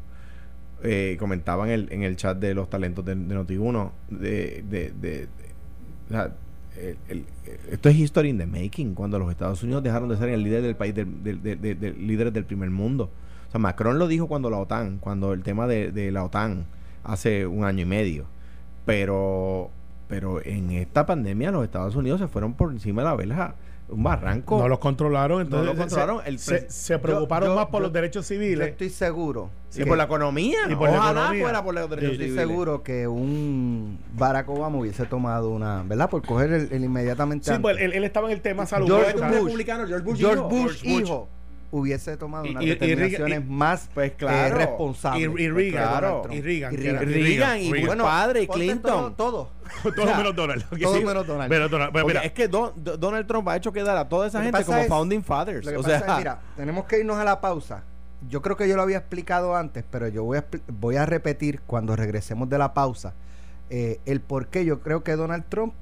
[SPEAKER 3] Eh, comentaba en el, en el chat de los talentos de, de Noti1 de, de, de- o sea, el- el- esto es history in the making cuando los Estados Unidos dejaron de ser el líder del país del, del- del- del- del- líderes del primer mundo o sea Macron lo dijo cuando la OTAN cuando el tema de, de la OTAN hace un año y medio pero pero en esta pandemia los Estados Unidos se fueron por encima de la verja un barranco
[SPEAKER 4] No los controlaron, entonces
[SPEAKER 3] los controlaron,
[SPEAKER 4] se,
[SPEAKER 3] el
[SPEAKER 4] se- se preocuparon
[SPEAKER 2] Yo- yo-
[SPEAKER 4] más por
[SPEAKER 2] yo-
[SPEAKER 4] los derechos
[SPEAKER 2] Yo
[SPEAKER 4] civiles.
[SPEAKER 2] estoy seguro. Que-
[SPEAKER 3] por la economía.
[SPEAKER 4] Y por la
[SPEAKER 3] Ojalá
[SPEAKER 4] economía.
[SPEAKER 3] fuera por los derechos
[SPEAKER 2] Yo estoy
[SPEAKER 3] civiles.
[SPEAKER 2] seguro que un Barack Obama hubiese tomado una, ¿verdad? Por coger el, el inmediatamente.
[SPEAKER 4] Sí,
[SPEAKER 2] antes.
[SPEAKER 4] pues él, él estaba en el tema salud.
[SPEAKER 2] George Bush.
[SPEAKER 3] republicano, George Bush
[SPEAKER 2] George
[SPEAKER 3] hijo.
[SPEAKER 2] Bush,
[SPEAKER 4] George Bush.
[SPEAKER 2] Hubiese tomado unas
[SPEAKER 4] y- y
[SPEAKER 2] determinaciones
[SPEAKER 4] y-
[SPEAKER 2] más
[SPEAKER 3] Pues
[SPEAKER 2] eh,
[SPEAKER 3] claro.
[SPEAKER 2] responsables.
[SPEAKER 4] Y- y Reagan,
[SPEAKER 2] claro.
[SPEAKER 4] Y Reagan,
[SPEAKER 2] Y Reagan.
[SPEAKER 3] Y Reagan, y
[SPEAKER 4] Reagan.
[SPEAKER 3] Bush padre, y Clinton.
[SPEAKER 2] Todo, todo.
[SPEAKER 4] Todo menos Donald.
[SPEAKER 2] Todo menos Donald.
[SPEAKER 4] Pues mira,
[SPEAKER 3] es que Don- Do- Donald Trump ha hecho quedar a toda esa gente como
[SPEAKER 2] es-
[SPEAKER 3] founding fathers.
[SPEAKER 2] Lo que
[SPEAKER 3] O
[SPEAKER 2] pasa
[SPEAKER 3] sea,
[SPEAKER 2] es, mira, tenemos que irnos a la pausa. Yo creo que yo lo había explicado antes, pero yo voy a, voy a repetir cuando regresemos de la pausa eh, el por qué yo creo que Donald Trump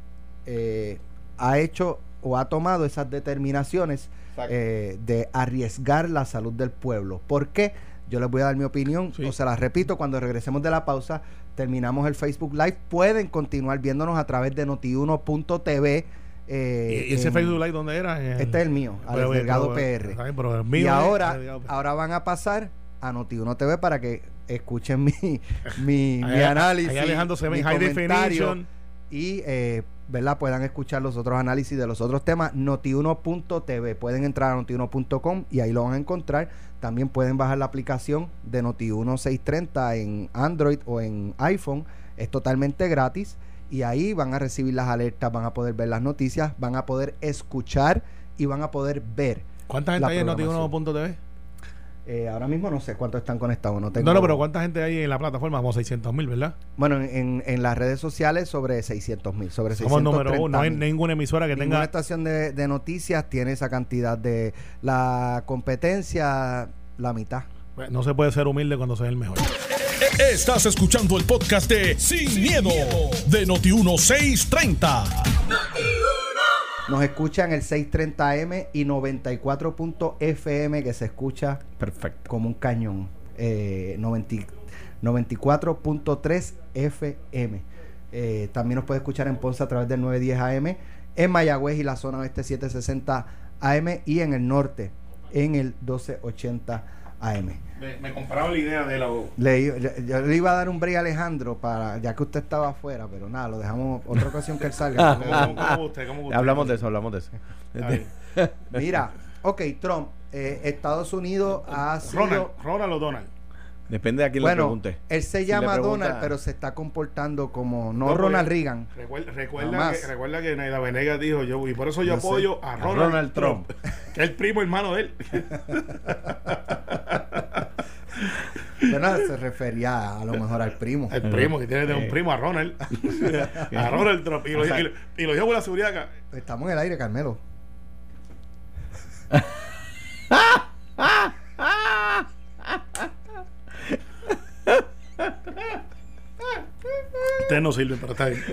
[SPEAKER 2] eh, ha hecho o ha tomado esas determinaciones. Eh, de arriesgar la salud del pueblo. ¿Por qué? Yo les voy a dar mi opinión,
[SPEAKER 4] Sí.
[SPEAKER 2] o se las repito, cuando regresemos de la pausa, terminamos el Facebook Live, pueden continuar viéndonos a través de notiuno.tv. eh,
[SPEAKER 4] ¿y ese
[SPEAKER 2] en-
[SPEAKER 4] Facebook Live dónde era? El-
[SPEAKER 2] Este es el mío, Alex
[SPEAKER 4] Pero,
[SPEAKER 2] Delgado
[SPEAKER 4] pero,
[SPEAKER 2] PR.
[SPEAKER 4] pero el
[SPEAKER 2] Y
[SPEAKER 4] mío
[SPEAKER 2] ahora, ahora van a pasar a Noti1 TV para que escuchen mi, mi, mi análisis.
[SPEAKER 4] ahí Alejandro se ve high definition.
[SPEAKER 2] Y eh, ¿verdad? puedan escuchar los otros análisis de los otros temas. Noti1.tv. Pueden entrar a notiuno.com y ahí lo van a encontrar. También pueden bajar la aplicación de Noti1 630 en Android o en iPhone. Es totalmente gratis. Y ahí van a recibir las alertas, van a poder ver las noticias, van a poder escuchar y van a poder ver.
[SPEAKER 4] ¿Cuánta gente hay en. Notiuno.tv?
[SPEAKER 2] Eh, ahora mismo no sé cuántos están conectados. No, tengo,
[SPEAKER 4] No, no, pero ¿cuánta gente hay en la plataforma? Como 600 mil, ¿verdad?
[SPEAKER 2] Bueno, en, en, en las redes sociales sobre 600 mil, sobre
[SPEAKER 4] Somos
[SPEAKER 2] 630
[SPEAKER 4] número uno. No hay ninguna emisora que
[SPEAKER 2] Ninguna
[SPEAKER 4] tenga.
[SPEAKER 2] estación de, de noticias tiene esa cantidad de la competencia, la mitad.
[SPEAKER 4] No se puede ser humilde cuando se es el mejor.
[SPEAKER 1] Estás escuchando el podcast de Sin, miedo, de Noti1630.
[SPEAKER 2] Nos escuchan el 630M y 94.fm que se escucha
[SPEAKER 3] perfecto.
[SPEAKER 2] como un cañón. Eh, 90 94.3 FM. Eh, también nos puede escuchar en Ponce a través del 910 AM en Mayagüez y la zona oeste 760 AM y en el norte en el 1280 AM.
[SPEAKER 4] Me, me compraba la idea de la...
[SPEAKER 2] Le, yo, yo le iba a dar un break a Alejandro para ya que usted estaba afuera, pero nada, lo dejamos otra ocasión que él salga.
[SPEAKER 4] ¿Cómo, cómo, cómo usted, cómo usted?
[SPEAKER 3] Hablamos de eso, hablamos de eso.
[SPEAKER 2] Mira, ok, Trump, eh, Estados Unidos ha sido
[SPEAKER 4] Ronald, Ronald o Donald.
[SPEAKER 3] Depende de a quién le
[SPEAKER 2] bueno,
[SPEAKER 3] pregunte.
[SPEAKER 2] él se llama
[SPEAKER 3] le pregunta-
[SPEAKER 2] Donald, pero se está comportando como no, Ronald Reagan.
[SPEAKER 4] Recuerda, recuerda, que, recuerda que Naida Venegas dijo yo, y por eso yo apoyo a
[SPEAKER 3] A
[SPEAKER 4] Ronald,
[SPEAKER 3] Ronald
[SPEAKER 4] Trump,
[SPEAKER 3] Trump.
[SPEAKER 4] que es el primo hermano de él.
[SPEAKER 2] Bueno, se refería a lo mejor al primo.
[SPEAKER 4] El primo, que tiene de un primo a Ronald. a Ronald Trump. Y lo, y lo- y lo dijo con la seguridad acá.
[SPEAKER 2] Estamos en el aire, Carmelo.
[SPEAKER 4] Ustedes no sirven, pero está bien.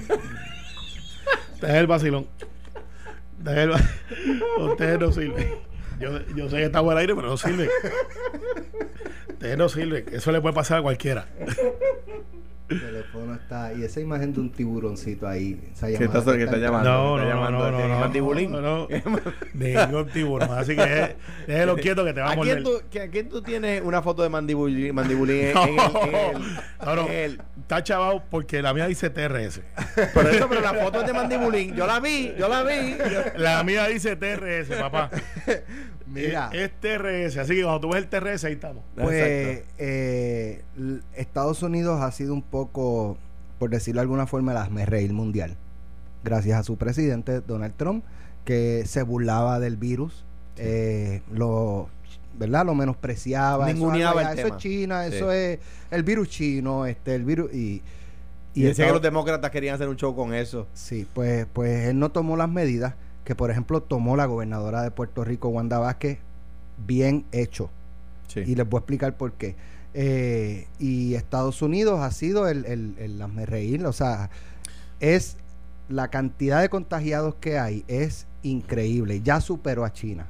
[SPEAKER 4] Ustedes el vacilón. Ustedes, el va- Ustedes no sirven. Yo, yo sé que estamos al aire, pero no sirven. Ustedes no sirven. Eso le puede pasar a cualquiera.
[SPEAKER 2] El teléfono está. Y esa imagen de un tiburoncito ahí. Esa
[SPEAKER 3] ¿Qué
[SPEAKER 2] llamada
[SPEAKER 3] está-
[SPEAKER 2] que
[SPEAKER 3] qué está llamando?
[SPEAKER 4] No, no,
[SPEAKER 3] está
[SPEAKER 4] no,
[SPEAKER 3] llamando
[SPEAKER 4] no, no, no,
[SPEAKER 3] mandibulín.
[SPEAKER 4] no, no. Ningún tiburón. Así que déjelo quieto que te va a
[SPEAKER 3] ¿A
[SPEAKER 4] morder.
[SPEAKER 3] quién, tú, que- a quién tú tienes una foto de mandibulín, mandibulín en,
[SPEAKER 4] No, no,
[SPEAKER 3] en el-
[SPEAKER 4] está chavado porque la mía dice TRS.
[SPEAKER 3] Por eso, pero la foto es de mandibulín. Yo la vi, yo la vi.
[SPEAKER 4] La mía dice TRS, papá.
[SPEAKER 2] Mira,
[SPEAKER 4] Es, es TRS. Así que cuando tú ves el TRS, ahí estamos.
[SPEAKER 2] pues eh, Estados Unidos ha sido un poco, por decirlo de alguna forma, el reír mundial. Gracias a su presidente, Donald Trump, que se burlaba del virus. eh, lo ¿verdad? Lo menospreciaba. eso es
[SPEAKER 3] Ninguneaba el
[SPEAKER 2] allá, Eso
[SPEAKER 3] tema.
[SPEAKER 2] es China,
[SPEAKER 3] Sí.
[SPEAKER 2] eso es el virus chino, este, el virus y,
[SPEAKER 3] Y decía que los demócratas querían hacer un show con eso.
[SPEAKER 2] Sí, pues, pues él no tomó las medidas que, por ejemplo, tomó la gobernadora de Puerto Rico, Wanda Vázquez, bien hecho.
[SPEAKER 3] Sí.
[SPEAKER 2] Y les voy a explicar por qué. Eh, y Estados Unidos ha sido el, el, el reír, o sea, es la cantidad de contagiados que hay es increíble. Ya superó a China,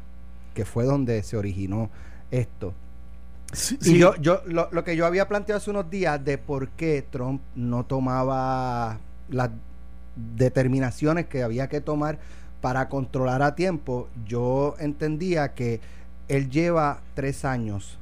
[SPEAKER 2] que fue donde se originó esto. Y yo, yo lo, lo que yo había planteado hace unos días de por qué Trump no tomaba las determinaciones que había que tomar para controlar a tiempo, yo entendía que él lleva tres años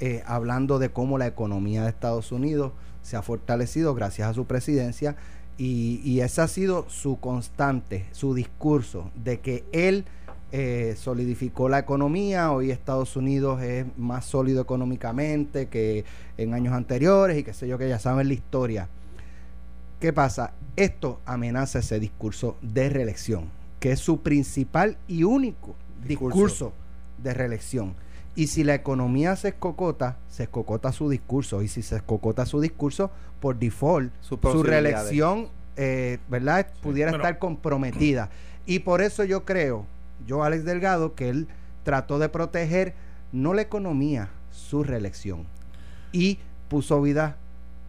[SPEAKER 2] eh, hablando de cómo la economía de Estados Unidos se ha fortalecido gracias a su presidencia y, y ese ha sido su constante, su discurso de que él eh, solidificó la economía, hoy Estados Unidos es más sólido económicamente que en años anteriores y qué sé yo que ya saben la historia. ¿Qué pasa? Esto amenaza ese discurso de reelección, que es su principal y único
[SPEAKER 3] Discurso.
[SPEAKER 2] discurso, de reelección. Y si la economía se escocota, se escocota su discurso. Y si se escocota su discurso, por default, su
[SPEAKER 3] posibilidades.
[SPEAKER 2] reelección, eh, ¿verdad? Pudiera
[SPEAKER 4] Bueno.
[SPEAKER 2] estar comprometida. Y por eso yo creo, yo Alex Delgado, que él trató de proteger no la economía, su reelección. Y puso vidas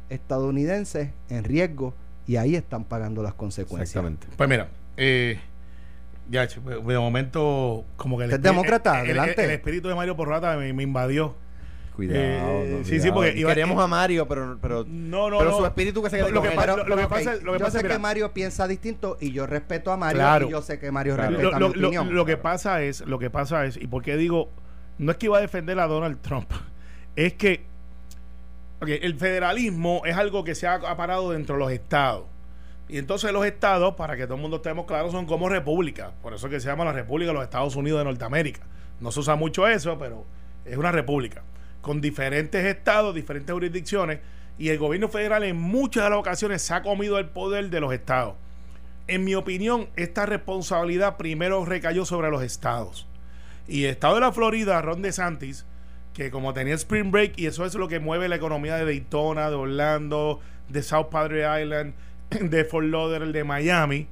[SPEAKER 2] estadounidenses en riesgo y ahí están pagando las consecuencias.
[SPEAKER 3] Exactamente.
[SPEAKER 4] Pues mira, eh, ya, pues, de momento, como que el,
[SPEAKER 2] ¿Usted es
[SPEAKER 4] espi-
[SPEAKER 2] demócrata?
[SPEAKER 4] el- el-
[SPEAKER 2] Adelante.
[SPEAKER 4] el espíritu de Mario Porrata me, me invadió.
[SPEAKER 3] Cuidado.
[SPEAKER 4] Eh,
[SPEAKER 3] no,
[SPEAKER 4] sí, sí, porque iba-
[SPEAKER 3] Queríamos a Mario, pero, pero,
[SPEAKER 4] No, no,
[SPEAKER 3] pero
[SPEAKER 4] no.
[SPEAKER 3] su espíritu que se quede
[SPEAKER 4] Lo que
[SPEAKER 2] Pero,
[SPEAKER 4] lo que
[SPEAKER 2] ok,
[SPEAKER 4] pasa lo que
[SPEAKER 2] yo
[SPEAKER 4] pasa
[SPEAKER 2] sé
[SPEAKER 4] mira.
[SPEAKER 2] que Mario piensa distinto y yo respeto a Mario
[SPEAKER 4] Claro.
[SPEAKER 2] y yo sé que Mario
[SPEAKER 3] Claro.
[SPEAKER 2] respeta
[SPEAKER 4] lo,
[SPEAKER 2] mi
[SPEAKER 4] lo- lo-
[SPEAKER 2] opinión.
[SPEAKER 4] lo que pasa es, lo que pasa es, y por qué digo, no es que iba a defender a Donald Trump, es que el federalismo es algo que se ha aparado dentro de los estados. Y entonces los estados, para que todo el mundo estemos claros, son como repúblicas. Por eso es que se llama la República de los Estados Unidos de Norteamérica. No se usa mucho eso, pero es una república. Con diferentes estados, diferentes jurisdicciones. Y el gobierno federal en muchas de las ocasiones se ha comido el poder de los estados. En mi opinión, esta responsabilidad primero recayó sobre los estados. Y el estado de la Florida, Ron DeSantis, que como tenía Spring Break, y eso es lo que mueve la economía de Daytona, de Orlando, de South Padre Island, de Fort Lauderdale, de Miami,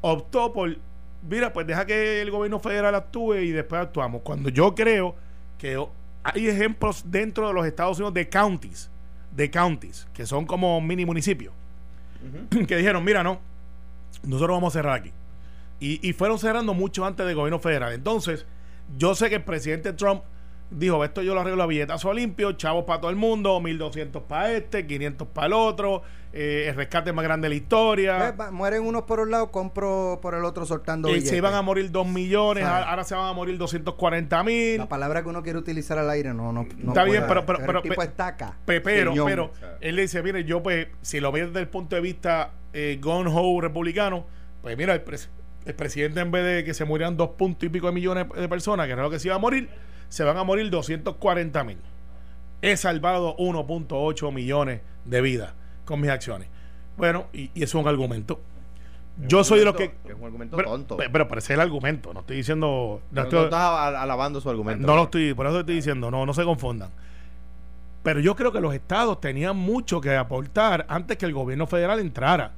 [SPEAKER 4] optó por, mira, pues deja que el gobierno federal actúe y después actuamos. Cuando yo creo que hay ejemplos dentro de los Estados Unidos de counties, de counties, que son como mini municipios, que dijeron, mira, no, nosotros vamos a cerrar aquí. Y, y fueron cerrando mucho antes del gobierno federal. Entonces, yo sé que el presidente Trump dijo, esto yo lo arreglo a billetazo limpio, chavos para todo el mundo, 1200 para este, 500 para el otro, eh, el rescate más grande de la historia.
[SPEAKER 2] Eh, va- mueren unos por un lado, compro por el otro soltando
[SPEAKER 4] Eh,
[SPEAKER 2] billetes.
[SPEAKER 4] se iban a morir 2 millones, ahora se van a morir 240 mil.
[SPEAKER 2] La palabra que uno quiere utilizar al aire no, no, no
[SPEAKER 4] Está bien, pero- pero- pero-
[SPEAKER 2] el tipo
[SPEAKER 4] pe-
[SPEAKER 2] estaca.
[SPEAKER 4] Pe- Pero, él le dice, mire, yo pues, si lo ves desde el punto de vista eh, gun ho republicano, pues mira, el, pres- el presidente en vez de que se murieran dos puntos y pico de millones de personas, que era lo que se iba a morir, se van a morir 240 mil. He salvado 1.8 millones de vidas con mis acciones. Bueno, y, y eso es un argumento. Yo soy de los que...
[SPEAKER 3] Es un argumento
[SPEAKER 4] Pero,
[SPEAKER 3] tonto.
[SPEAKER 4] pero, pero ese es el argumento, no estoy diciendo... no estoy-
[SPEAKER 3] no estás al- alabando su argumento.
[SPEAKER 4] no lo estoy, por eso estoy diciendo, no, no se confundan. Pero yo creo que los estados tenían mucho que aportar antes que el gobierno federal entrara.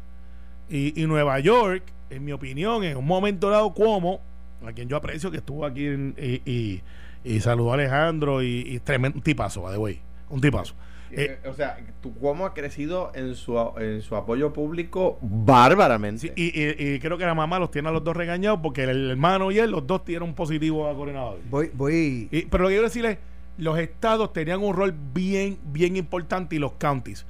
[SPEAKER 4] Y, y Nueva York, en mi opinión, en un momento dado, como, a quien yo aprecio que estuvo aquí en- y, y, y saludó a Alejandro y, y tremendo un tipazo, by the way, un tipazo. Eh,
[SPEAKER 3] Eh, o sea, tu cómo ha crecido en su, en su apoyo público bárbaramente.
[SPEAKER 4] sí, y, y- y creo que la mamá los tiene a los dos regañados porque el hermano y él, los dos tienen un positivo a coordinador.
[SPEAKER 2] Voy, voy.
[SPEAKER 4] Y- pero lo que quiero decir es, los estados tenían un rol bien, bien importante y los counties.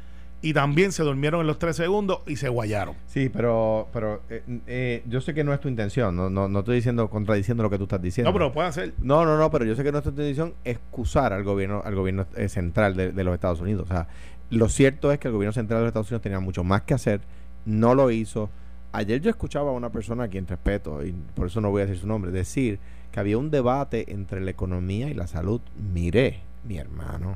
[SPEAKER 4] Y también se durmieron en los tres segundos y se guayaron.
[SPEAKER 3] Sí, pero, pero eh, eh, yo sé que no es tu intención. No, no, no estoy diciendo, contradiciendo lo que tú estás diciendo.
[SPEAKER 4] No, pero lo pueden hacer.
[SPEAKER 3] No, no, no, pero yo sé que no es tu intención excusar al gobierno, al gobierno eh, central de, de los Estados Unidos. O sea, lo cierto es que el gobierno central de los Estados Unidos tenía mucho más que hacer, no lo hizo. Ayer yo escuchaba a una persona a quien respeto, y por eso no voy a decir su nombre, decir que había un debate entre la economía y la salud. Mire, mi hermano,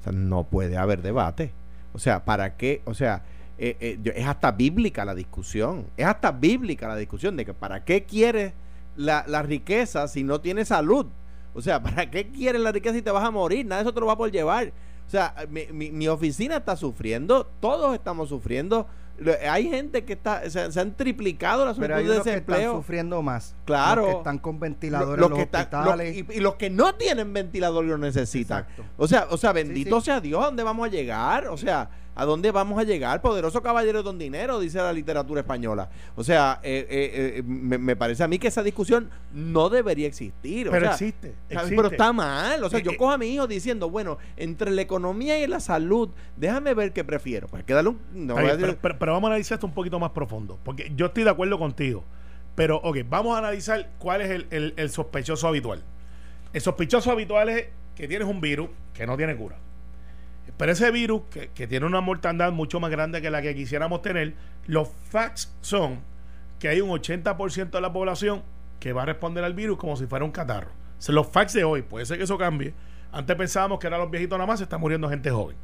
[SPEAKER 3] o sea, no puede haber debate. O sea, ¿para qué? O sea, eh, eh, es hasta bíblica la discusión. Es hasta bíblica la discusión de que ¿para qué quiere la, la riqueza si no tiene salud? O sea, ¿para qué quieres la riqueza si te vas a morir? Nada eso te lo va a poder llevar. O sea, mi, mi- mi oficina está sufriendo, todos estamos sufriendo. Hay gente que está, se, se han triplicado las
[SPEAKER 2] unos
[SPEAKER 3] de
[SPEAKER 2] que están
[SPEAKER 3] desempleo.
[SPEAKER 2] sufriendo más.
[SPEAKER 3] Claro.
[SPEAKER 2] Los que están con ventiladores
[SPEAKER 3] Lo-
[SPEAKER 2] en los
[SPEAKER 3] que están- y, y los que no tienen ventilador lo necesitan.
[SPEAKER 2] Exacto.
[SPEAKER 3] O sea, o sea, bendito
[SPEAKER 2] sí.
[SPEAKER 3] sea Dios, ¿a dónde vamos a llegar? O sea, ¿a dónde vamos a llegar? Poderoso caballero don dinero, dice la literatura española. O sea, eh, eh, eh, me, me parece a mí que esa discusión no debería existir. o
[SPEAKER 4] Pero
[SPEAKER 3] sea,
[SPEAKER 4] existe.
[SPEAKER 3] Pero está mal. O sea, yo cojo a mi hijo diciendo, bueno, entre la economía y la salud, déjame ver qué prefiero. Pues hay que darle un. no voy a
[SPEAKER 4] pero,
[SPEAKER 3] decir-
[SPEAKER 4] pero- pero vamos a analizar esto un poquito más profundo. Porque yo estoy de acuerdo contigo. Pero, ok, vamos a analizar cuál es el, sospechoso habitual. El sospechoso habitual es que tienes un virus que no tiene cura. Pero ese virus, que, tiene una mortandad mucho más grande que la que quisiéramos tener, los facts son que hay un 80% de la población que va a responder al virus como si fuera un catarro. Son los facts de hoy, puede ser que eso cambie. Antes pensábamos que eran los viejitos nada más, se está muriendo gente joven.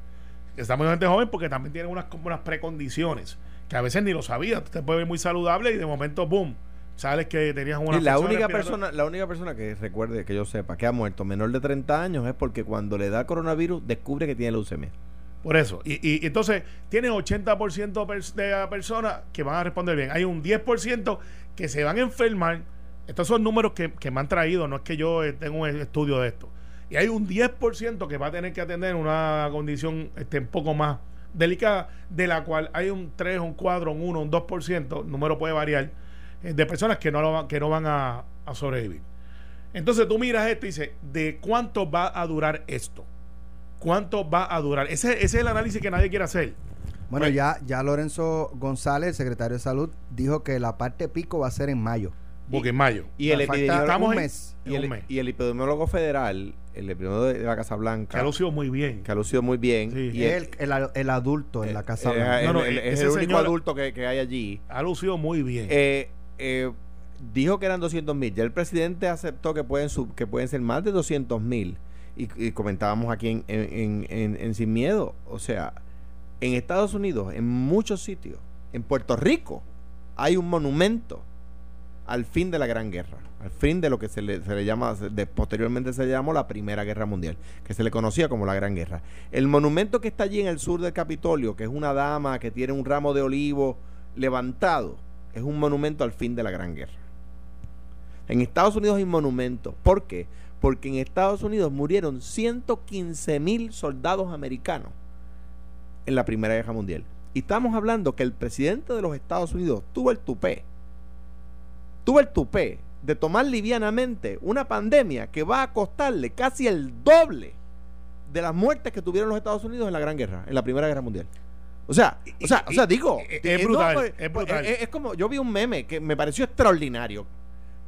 [SPEAKER 4] Está muriendo gente joven porque también tienen unas, unas precondiciones que a veces ni lo sabías. Tú te puedes ver muy saludable y de momento, boom, sabes que tenías una
[SPEAKER 3] Y la única persona, la única persona que recuerde, que yo sepa, que ha muerto menor de 30 años es porque cuando le da coronavirus descubre que tiene leucemia.
[SPEAKER 4] Por eso. Y, y- y entonces, tienes 80% pers- de personas que van a responder bien. Hay un 10% que se van a enfermar. Estos son números que, que me han traído, no es que yo eh, tengo un estudio de esto. Y hay un 10% que va a tener que atender una condición este, un poco más delicada, de la cual hay un 3, un 4, un 1, un 2%, el número puede variar, eh, de personas que no, lo van- que no van a, a sobrevivir. Entonces tú miras esto y dices, ¿de cuánto va a durar esto? ¿Cuánto va a durar? Ese, ese es el análisis que nadie quiere hacer.
[SPEAKER 2] Bueno,
[SPEAKER 4] Pues-
[SPEAKER 2] ya, ya Lorenzo González, secretario de Salud, dijo que la parte pico va a ser en mayo.
[SPEAKER 4] Porque en mayo.
[SPEAKER 3] Y el, epidemiólogo,
[SPEAKER 2] un mes.
[SPEAKER 3] y, el, y epidemiólogo federal, el epidemiólogo de la Casa Blanca,
[SPEAKER 4] Que ha lucido muy bien.
[SPEAKER 3] que ha lucido muy bien,
[SPEAKER 4] Sí.
[SPEAKER 3] y
[SPEAKER 2] es el, el- el adulto en la Casa
[SPEAKER 3] eh,
[SPEAKER 2] Blanca.
[SPEAKER 4] No, no,
[SPEAKER 3] el-
[SPEAKER 4] e-
[SPEAKER 3] es el único
[SPEAKER 4] señor-
[SPEAKER 3] adulto que, que hay allí.
[SPEAKER 4] Ha lucido muy bien.
[SPEAKER 3] Eh, eh, dijo que eran 200 mil. Ya el presidente aceptó que pueden sub- que pueden ser más de 200 mil. Y, y comentábamos aquí en, en- en- en- en Sin Miedo. O sea, en Estados Unidos, en muchos sitios, en Puerto Rico, hay un monumento al fin de la Gran Guerra. Al fin de lo que se le, se le llama, posteriormente se le llamó la Primera Guerra Mundial, que se le conocía como la Gran Guerra. El monumento que está allí en el sur del Capitolio, que es una dama que tiene un ramo de olivo levantado, es un monumento al fin de la Gran Guerra. En Estados Unidos hay monumentos. ¿Por qué? Porque en Estados Unidos murieron 115 mil soldados americanos en la Primera Guerra Mundial. Y estamos hablando que el presidente de los Estados Unidos tuvo el tupé, tuvo el tupé de tomar livianamente una pandemia que va a costarle casi el doble de las muertes que tuvieron los Estados Unidos en la Gran Guerra, en la Primera Guerra Mundial. O sea, o sea, o sea digo,
[SPEAKER 4] es brutal,
[SPEAKER 3] pues,
[SPEAKER 4] es
[SPEAKER 3] pues,
[SPEAKER 4] brutal.
[SPEAKER 3] eh, es como, yo vi un meme que me pareció extraordinario.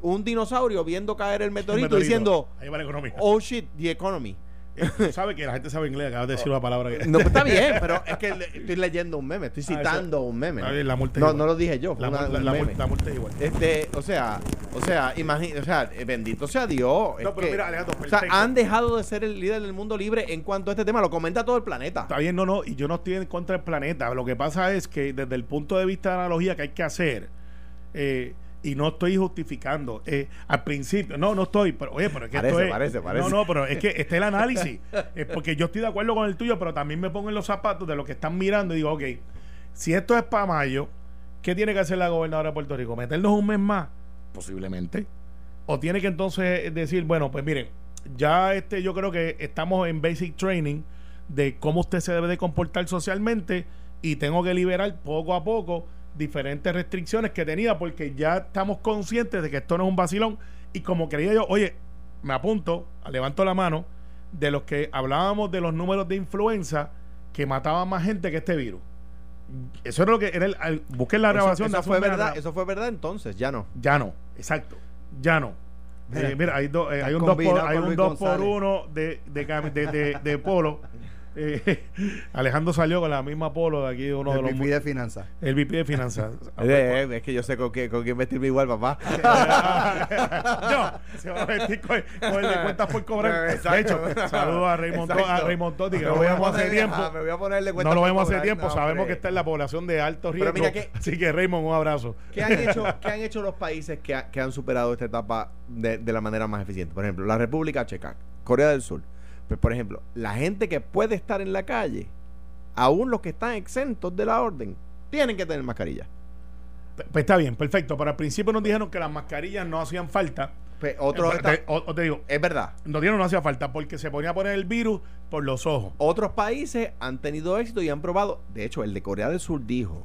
[SPEAKER 3] Un dinosaurio viendo caer el meteorito,
[SPEAKER 4] Meteorito.
[SPEAKER 3] diciendo,
[SPEAKER 4] Ahí va la economía.
[SPEAKER 3] oh shit, the economy.
[SPEAKER 4] Tú sabes que la gente sabe inglés, acabas de decir una palabra que.
[SPEAKER 3] No, pues está bien, pero es que le- estoy leyendo un meme, estoy
[SPEAKER 4] Ah,
[SPEAKER 3] citando un meme.
[SPEAKER 4] Está bien, la multa es
[SPEAKER 3] No,
[SPEAKER 4] igual.
[SPEAKER 3] no lo dije yo, fue
[SPEAKER 4] La,
[SPEAKER 3] una-
[SPEAKER 4] multa-
[SPEAKER 3] un
[SPEAKER 4] la
[SPEAKER 3] meme.
[SPEAKER 4] multa- la multa es igual.
[SPEAKER 3] Este, o sea, o sea, imagina, o sea, eh, bendito sea Dios. es
[SPEAKER 4] No, pero
[SPEAKER 3] que-
[SPEAKER 4] mira, Alejandro,
[SPEAKER 3] o sea,
[SPEAKER 4] perfecto.
[SPEAKER 3] han dejado de ser el líder del mundo libre en cuanto a este tema, lo comenta todo el planeta.
[SPEAKER 4] Está bien, no, no, y yo no estoy en contra del planeta. Lo que pasa es que desde el punto de vista de analogía que hay que hacer, eh, y no estoy justificando, eh, al principio, no, no estoy, pero oye, pero es que esto
[SPEAKER 3] Parece,
[SPEAKER 4] es.
[SPEAKER 3] parece, parece.
[SPEAKER 4] No, no, pero es que este es el análisis. es porque yo estoy de acuerdo con el tuyo, pero también me pongo en los zapatos de lo que están mirando y digo, ok, si esto es para mayo, ¿qué tiene que hacer la gobernadora de Puerto Rico? ¿Meternos un mes más? Posiblemente. O tiene que entonces decir, bueno, pues miren, ya este yo creo que estamos en basic training de cómo usted se debe de comportar socialmente y tengo que liberar poco a poco diferentes restricciones que tenía porque ya estamos conscientes de que esto no es un vacilón y como creía yo, oye, me apunto, levanto la mano de los que hablábamos de los números de influenza que mataban más gente que este virus. Eso era lo que era el, busquen la grabación
[SPEAKER 3] eso, fue verdad, eso fue verdad entonces, ya no.
[SPEAKER 4] Ya no, exacto. Ya no.
[SPEAKER 2] Mira,
[SPEAKER 4] Eh, mira, hay, do- eh, hay un 2
[SPEAKER 2] combinado
[SPEAKER 4] por, hay un dos por. 1 de, de, de- de polo. Eh, Alejandro salió con la misma polo de aquí de uno de
[SPEAKER 2] el
[SPEAKER 4] los
[SPEAKER 2] VP de finanzas.
[SPEAKER 4] el VP de finanzas.
[SPEAKER 3] Eh, eh, es que yo sé con quién, con quién vestirme igual, papá.
[SPEAKER 4] Yo se va a vestir con, con el de cuentas por cobrar.
[SPEAKER 3] Exacto.
[SPEAKER 4] De hecho, saludos a Raymond, a. Raymond Totti, que no lo
[SPEAKER 3] voy a
[SPEAKER 4] vemos hace
[SPEAKER 3] poner-
[SPEAKER 4] tiempo.
[SPEAKER 3] ah, me voy a ponerle cuenta
[SPEAKER 4] No lo vemos hace
[SPEAKER 3] cobrar.
[SPEAKER 4] tiempo.
[SPEAKER 3] No,
[SPEAKER 4] Sabemos que está en la población de alto riesgo.
[SPEAKER 3] Pero mira que-
[SPEAKER 4] Así que Raymond, un abrazo.
[SPEAKER 3] ¿Qué han hecho, qué han hecho los países que, ha- que han superado esta etapa de, de la manera más eficiente? Por ejemplo, la República Checa, Corea del Sur. Pues, por ejemplo, la gente que puede estar en la calle, aún los que están exentos de la orden, tienen que tener mascarilla.
[SPEAKER 4] Pues está bien, perfecto. Pero al principio nos dijeron que las mascarillas no hacían falta.
[SPEAKER 3] Pues, otro
[SPEAKER 4] Eh, te, o- o te digo,
[SPEAKER 3] es verdad.
[SPEAKER 4] nos dijeron no hacía falta porque se ponía a poner el virus por los ojos.
[SPEAKER 3] Otros países han tenido éxito y han probado. De hecho, el de Corea del Sur dijo: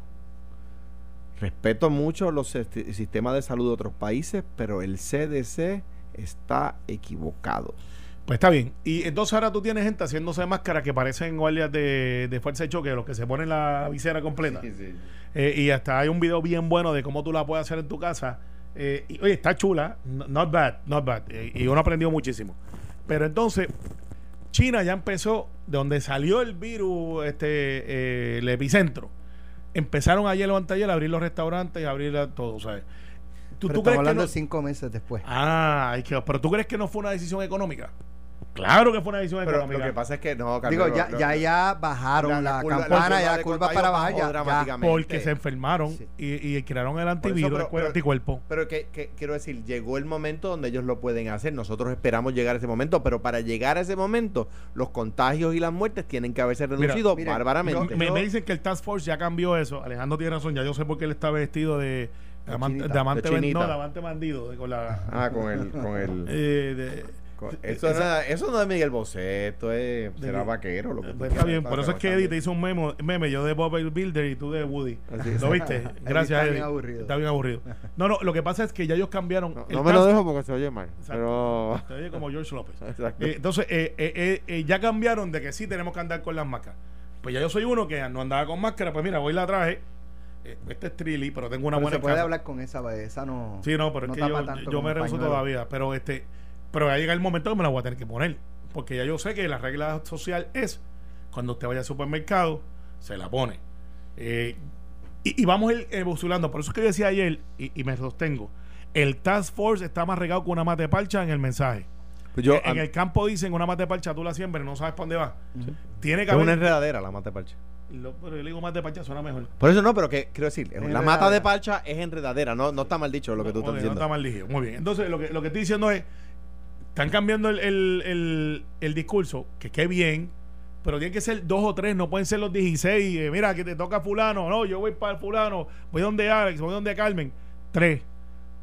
[SPEAKER 3] Respeto mucho los sistemas de salud de otros países, pero el CDC está equivocado.
[SPEAKER 4] Pues está bien. Y entonces ahora tú tienes gente haciéndose máscaras que parecen guardias de, de fuerza de choque, los que se ponen la visera completa. Eh, y hasta hay un video bien bueno de cómo tú la puedes hacer en tu casa. Eh, y, oye, está chula. No- Not bad, not bad. Eh, y uno aprendió muchísimo. Pero entonces, China ya empezó, de donde salió el virus, este, el epicentro. Empezaron ayer o anteayer a abrir los restaurantes y a abrir la- todo, ¿sabes? ¿Tú,
[SPEAKER 2] Pero
[SPEAKER 4] tú crees
[SPEAKER 2] estamos
[SPEAKER 4] que
[SPEAKER 2] hablando
[SPEAKER 4] no-
[SPEAKER 2] de cinco meses después.
[SPEAKER 4] Ah, que- pero tú crees que no fue una decisión económica? Claro que fue una decisión
[SPEAKER 3] Pero
[SPEAKER 4] económica.
[SPEAKER 3] lo que pasa es que no,
[SPEAKER 2] Digo,
[SPEAKER 3] Carmelo,
[SPEAKER 2] ya,
[SPEAKER 3] lo-
[SPEAKER 2] ya, bajaron
[SPEAKER 3] la-
[SPEAKER 2] la,
[SPEAKER 3] la curva- la
[SPEAKER 2] campana, ya la curva para bajar, ya-
[SPEAKER 4] porque se enfermaron
[SPEAKER 2] Sí.
[SPEAKER 4] y, y crearon el
[SPEAKER 3] eso,
[SPEAKER 4] antivirus,
[SPEAKER 3] pero-
[SPEAKER 4] el
[SPEAKER 3] pero-
[SPEAKER 4] anticuerpo.
[SPEAKER 3] Pero que, que- quiero decir, llegó el momento donde ellos lo pueden hacer. Nosotros esperamos llegar a ese momento, pero para llegar a ese momento, los contagios y las muertes tienen que haberse reducido
[SPEAKER 2] mira,
[SPEAKER 3] bárbaramente.
[SPEAKER 4] Me,
[SPEAKER 2] yo-
[SPEAKER 4] me dicen que el Task Force ya cambió eso. Alejandro tiene razón, ya yo sé por qué él está vestido de, de amante,
[SPEAKER 2] chinita.
[SPEAKER 4] de amante
[SPEAKER 3] De
[SPEAKER 4] ben-
[SPEAKER 3] chinita.
[SPEAKER 4] no, de amante bandido. de- con la,
[SPEAKER 3] Ah, con el. Con el
[SPEAKER 4] eh, de-
[SPEAKER 3] eso,
[SPEAKER 4] esa-
[SPEAKER 3] no, es- eso no es Miguel Bosé, esto es.
[SPEAKER 4] De-
[SPEAKER 3] Será vaquero. Lo que
[SPEAKER 4] pues está
[SPEAKER 3] quieras,
[SPEAKER 4] bien, por eso es que Eddie te hizo un memo, meme, yo de Bob el Builder y tú de Woody.
[SPEAKER 3] Así.
[SPEAKER 4] ¿Lo viste? Gracias,
[SPEAKER 2] está
[SPEAKER 4] Eddie.
[SPEAKER 2] bien aburrido.
[SPEAKER 4] Está bien aburrido. No, no, lo que pasa es que ya ellos cambiaron.
[SPEAKER 3] No,
[SPEAKER 4] el
[SPEAKER 3] no me lo dejo porque se oye mal.
[SPEAKER 4] Exacto.
[SPEAKER 3] Pero.
[SPEAKER 4] Te oye como George López. Eh, entonces, eh, eh, eh, eh, ya cambiaron de que sí tenemos que andar con las máscaras. Pues ya yo soy uno que no andaba con máscara, pues mira, voy la traje. Eh, este es Trilly, pero tengo una
[SPEAKER 2] Pero
[SPEAKER 4] buena
[SPEAKER 2] se puede
[SPEAKER 4] casa.
[SPEAKER 2] hablar con esa, esa no.
[SPEAKER 4] Sí, no, pero
[SPEAKER 2] no
[SPEAKER 4] es que yo, me rehuso todavía. Pero este pero ya llega el momento que me la voy a tener que poner. Porque ya yo sé que la regla social es cuando usted vaya al supermercado, se la pone. Eh, y, y vamos a ir evolucionando. Por eso es que yo decía ayer, y, y me sostengo, el Task Force está más regado que una mate parcha en el mensaje.
[SPEAKER 3] Pues yo,
[SPEAKER 4] en
[SPEAKER 3] a-
[SPEAKER 4] el campo dicen una mate parcha, tú la siembres, no sabes para dónde va. Tiene que
[SPEAKER 3] es una
[SPEAKER 4] haber.
[SPEAKER 3] enredadera la mata de parcha.
[SPEAKER 4] Lo- pero yo le digo mate parcha, suena mejor.
[SPEAKER 3] Por eso no, pero que quiero decir, la mata de parcha es enredadera, no, no está mal dicho lo que tú
[SPEAKER 4] Muy
[SPEAKER 3] estás
[SPEAKER 4] bien, no
[SPEAKER 3] diciendo.
[SPEAKER 4] está mal dicho. Muy bien. Entonces, lo que, lo que estoy diciendo es, están cambiando el, el, el, el discurso, que qué bien, pero tienen que ser dos o tres, no pueden ser los 16. eh, mira, que te toca fulano, no, yo voy para el fulano, voy donde Alex, voy donde Carmen. Tres.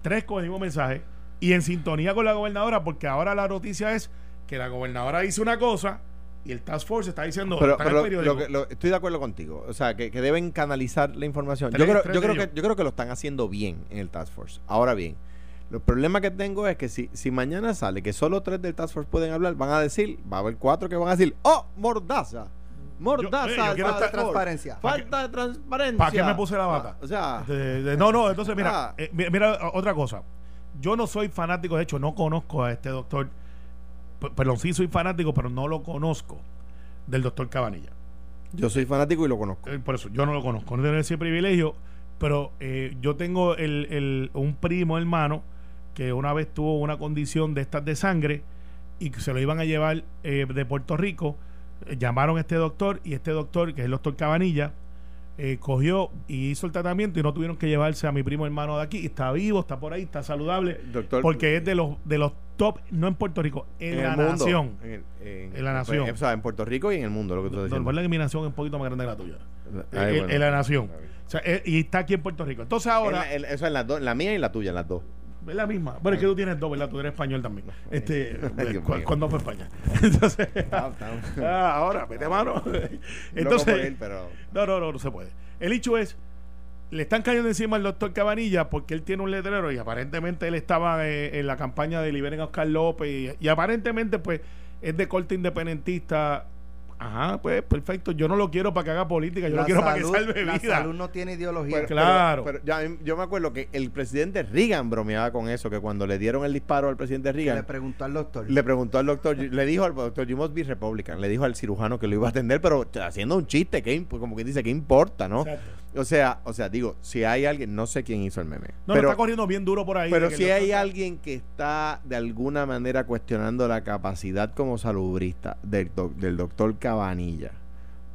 [SPEAKER 4] Tres con el mismo mensaje. Y en sintonía con la gobernadora, porque ahora la noticia es que la gobernadora dice una cosa y el Task Force está diciendo,
[SPEAKER 3] Pero, pero lo- lo que- lo- estoy de acuerdo contigo. O sea, que, que deben canalizar la información.
[SPEAKER 4] Tres-
[SPEAKER 3] yo, creo, yo, creo que, yo creo que lo están haciendo bien en el Task Force. Ahora bien, El problema que tengo es que si, si mañana sale que solo tres del Task Force pueden hablar, van a decir, va a haber cuatro que van a decir, ¡oh, mordaza! Mordaza,
[SPEAKER 4] Yo- eh, yo
[SPEAKER 2] Falta de transparencia.
[SPEAKER 3] Falta de transparencia.
[SPEAKER 4] ¿Para qué me puse la bata?
[SPEAKER 3] O sea,
[SPEAKER 4] De- de- no, no, entonces mira,
[SPEAKER 3] Ah.
[SPEAKER 4] eh, mi- mira otra cosa. Yo no soy fanático, de hecho, no conozco a este doctor. Perdón, sí soy fanático, pero no lo conozco del doctor Cabanilla.
[SPEAKER 3] yo soy fanático y lo conozco.
[SPEAKER 4] Eh, Por eso, yo no lo conozco, no tengo ese privilegio, pero eh, yo tengo el, el- un primo hermano que una vez tuvo una condición de estas de sangre y que se lo iban a llevar eh, de Puerto Rico. Eh, llamaron a este doctor y este doctor, que es el doctor Cabanilla, eh, cogió y hizo el tratamiento y no tuvieron que llevarse a mi primo hermano de aquí. Está vivo, está por ahí, está saludable.
[SPEAKER 3] Doctor-
[SPEAKER 4] porque es de los, de los top, no en Puerto Rico, en, la
[SPEAKER 3] mundo.
[SPEAKER 4] nación.
[SPEAKER 3] En, el- en-
[SPEAKER 4] En la nación.
[SPEAKER 3] O sea, en Puerto Rico y en el mundo, lo que tú estás diciendo.
[SPEAKER 4] que mi nación es un poquito más grande que la tuya.
[SPEAKER 3] Ay,
[SPEAKER 4] en,
[SPEAKER 3] bueno.
[SPEAKER 4] en la nación. O sea, y está aquí en Puerto Rico. Entonces ahora
[SPEAKER 3] la- eso en las dos, en la mía y la tuya, las dos.
[SPEAKER 4] Es la misma. Bueno, es que tú tienes dos, ¿verdad? Tú eres español también. Este,
[SPEAKER 3] Ay, Dios
[SPEAKER 4] cu-
[SPEAKER 3] mío.
[SPEAKER 4] ¿Cuándo fue España? Entonces,
[SPEAKER 3] Ah,
[SPEAKER 4] ah, ahora, mete mano. Entonces, no, no, no, no se puede. El hecho es, le están cayendo encima al doctor Cabanilla porque él tiene un letrero y aparentemente él estaba eh, en la campaña de Liberen a Oscar López y, y aparentemente pues es de corte independentista. Ajá, pues perfecto. Yo no lo quiero para que haga política, yo
[SPEAKER 2] La
[SPEAKER 4] lo quiero
[SPEAKER 2] salud-
[SPEAKER 4] para que salve
[SPEAKER 2] La
[SPEAKER 4] vida.
[SPEAKER 2] salud no tiene ideología.
[SPEAKER 3] Pero-
[SPEAKER 4] Claro.
[SPEAKER 3] Pero, pero ya, yo me acuerdo que el presidente Reagan bromeaba con eso, que cuando le dieron el disparo al presidente
[SPEAKER 2] Que
[SPEAKER 3] Reagan,
[SPEAKER 2] le preguntó al doctor.
[SPEAKER 3] le preguntó al doctor, le dijo al doctor, you must be Republican, le dijo al cirujano que lo iba a atender, pero haciendo un chiste, que imp- como que dice, ¿qué importa, no?
[SPEAKER 4] Exacto.
[SPEAKER 3] O sea, o sea, digo, si hay alguien, no sé quién hizo el meme,
[SPEAKER 4] No,
[SPEAKER 3] pero,
[SPEAKER 4] no, está corriendo bien duro por ahí.
[SPEAKER 3] pero si hay alguien que está de alguna manera cuestionando la capacidad como salubrista del, doc- del doctor Cabanilla,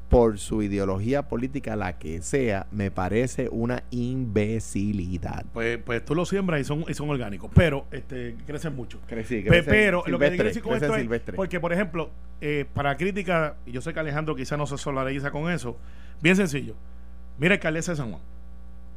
[SPEAKER 3] por su ideología política, la que sea, me parece una imbecilidad.
[SPEAKER 4] Pues, pues tú lo siembras y son, y son orgánicos, pero este, crecen mucho.
[SPEAKER 3] Crecí,
[SPEAKER 4] Pe- pero lo que quiero decir con
[SPEAKER 3] crecen
[SPEAKER 4] esto es,
[SPEAKER 3] silvestre.
[SPEAKER 4] porque por ejemplo, eh, para crítica, y yo sé que Alejandro quizá no se solidariza con eso, bien sencillo. Mira, alcaldesa de San Juan.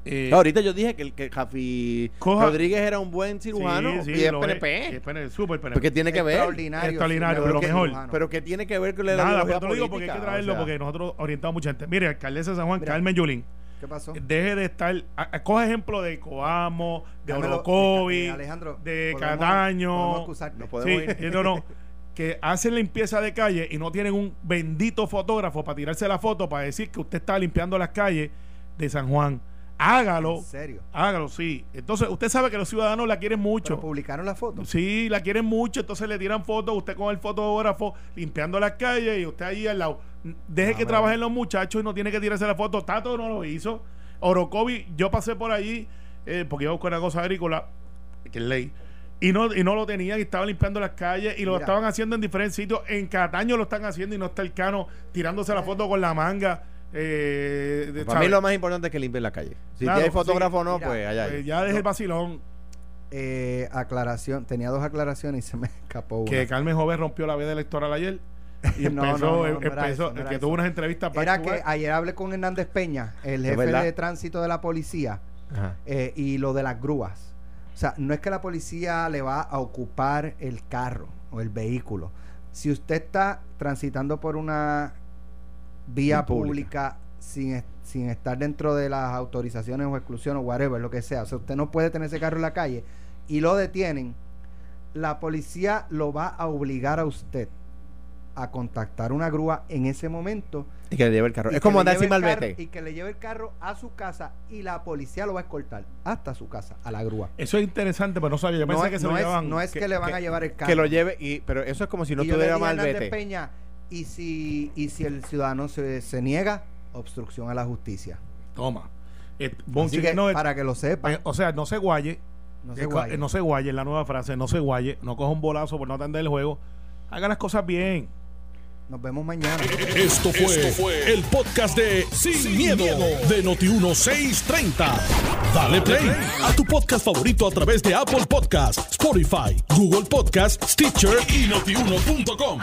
[SPEAKER 4] Eh,
[SPEAKER 3] Ahorita yo dije que el que Jafi
[SPEAKER 4] Coja-
[SPEAKER 3] Rodríguez era un buen cirujano
[SPEAKER 4] sí,
[SPEAKER 3] y es PNP.
[SPEAKER 4] es PNP, súper PNP.
[SPEAKER 3] porque tiene que ver.
[SPEAKER 2] Extraordinario.
[SPEAKER 4] Extraordinario,
[SPEAKER 2] sí,
[SPEAKER 4] lo mejor.
[SPEAKER 2] cirujano.
[SPEAKER 3] Pero que tiene que ver con la
[SPEAKER 4] Nada, pero te lo digo porque hay que traerlo
[SPEAKER 3] o sea,
[SPEAKER 4] porque nosotros orientamos mucha gente. Mire, alcaldesa de San Juan,
[SPEAKER 2] Mira.
[SPEAKER 4] Carmen Yulín,
[SPEAKER 2] ¿Qué pasó?
[SPEAKER 4] deje de estar, a- a- coge ejemplo de Coamo, de Orocovi,
[SPEAKER 2] eh, Alejandro,
[SPEAKER 4] de
[SPEAKER 2] podemos-
[SPEAKER 4] Cataño,
[SPEAKER 2] podemos excusarte.
[SPEAKER 3] No podemos
[SPEAKER 4] Sí,
[SPEAKER 3] ir.
[SPEAKER 4] eh, no, no. Que hacen limpieza de calle y no tienen un bendito fotógrafo para tirarse la foto para decir que usted está limpiando las calles de San Juan. Hágalo.
[SPEAKER 2] ¿En serio?
[SPEAKER 4] Hágalo, sí. Entonces, usted sabe que los ciudadanos la quieren
[SPEAKER 2] ¿Pero
[SPEAKER 4] mucho.
[SPEAKER 2] publicaron la foto?
[SPEAKER 4] Sí, la quieren mucho, entonces le tiran fotos, usted con el fotógrafo limpiando las calles y usted allí al lado. Deje
[SPEAKER 2] Ah,
[SPEAKER 4] que trabajen los muchachos y no tiene que tirarse la foto. Tato no lo hizo. Orocovi, yo pasé por allí eh, porque iba a buscar una cosa agrícola, que es ley. Y no, y no lo tenían y estaba limpiando las calles y lo
[SPEAKER 2] Mira.
[SPEAKER 4] estaban haciendo en diferentes sitios. En Cataño lo están haciendo y no está el cano tirándose la foto con la manga. Eh, de-
[SPEAKER 3] Para mí lo más importante es que limpien la calle. Si
[SPEAKER 4] Claro,
[SPEAKER 3] hay fotógrafo o
[SPEAKER 2] sí,
[SPEAKER 3] no,
[SPEAKER 2] mira,
[SPEAKER 3] pues allá.
[SPEAKER 4] Pues
[SPEAKER 3] hay.
[SPEAKER 4] ya deje el vacilón.
[SPEAKER 2] Eh, aclaración. Tenía dos aclaraciones y se me escapó una.
[SPEAKER 4] Que Carmen Joven rompió la veda electoral ayer. Y
[SPEAKER 2] No,
[SPEAKER 4] empezó,
[SPEAKER 2] no, no, no era
[SPEAKER 4] empezó-
[SPEAKER 2] eso, no era
[SPEAKER 4] que
[SPEAKER 2] eso.
[SPEAKER 4] tuvo unas entrevistas back
[SPEAKER 2] Era que ayer hablé con Hernández Peña, el
[SPEAKER 3] Es
[SPEAKER 2] jefe de tránsito de la policía, eh, y lo de las grúas. O sea, no es que la policía le va a ocupar el carro o el vehículo. Si usted está transitando por una vía
[SPEAKER 3] pública.
[SPEAKER 2] pública sin, sin estar dentro de las autorizaciones o exclusiones o whatever, lo que sea, o sea, usted no puede tener ese carro en la calle y lo detienen, la policía lo va a obligar a usted a contactar una grúa en ese momento
[SPEAKER 3] Y que le lleve el carro.
[SPEAKER 2] y
[SPEAKER 3] Es como andar sin malvete.
[SPEAKER 2] Y que le lleve el carro a su casa y la policía lo va a escoltar hasta su casa, a la grúa.
[SPEAKER 4] Eso es interesante, pero no sabía. Yo
[SPEAKER 2] No,
[SPEAKER 4] pensé
[SPEAKER 2] es,
[SPEAKER 4] que se
[SPEAKER 2] no
[SPEAKER 4] lo
[SPEAKER 2] es-
[SPEAKER 4] llevaban.
[SPEAKER 2] no es que,
[SPEAKER 3] que-
[SPEAKER 2] le van
[SPEAKER 3] que-
[SPEAKER 2] a llevar el carro.
[SPEAKER 3] Que lo lleve, y, pero eso es como si no
[SPEAKER 2] Y
[SPEAKER 3] tuviera malvete.
[SPEAKER 2] Peña, y si, y si el ciudadano se, se niega, obstrucción a la justicia.
[SPEAKER 4] Toma. Eh,
[SPEAKER 2] Así que,
[SPEAKER 4] no,
[SPEAKER 2] para que lo sepa,
[SPEAKER 4] eh, o sea, no se guaye.
[SPEAKER 2] no
[SPEAKER 4] Eh,
[SPEAKER 2] se guaye.
[SPEAKER 4] eh, no se guaye, la nueva frase. No se guaye. No coja un bolazo por no atender el juego. Haga las cosas bien.
[SPEAKER 2] Nos vemos mañana.
[SPEAKER 1] Esto fue, el podcast de Sin, miedo, de Noti1630. Dale play a tu podcast favorito a través de Apple Podcasts, Spotify, Google Podcasts, Stitcher y notiuno.com.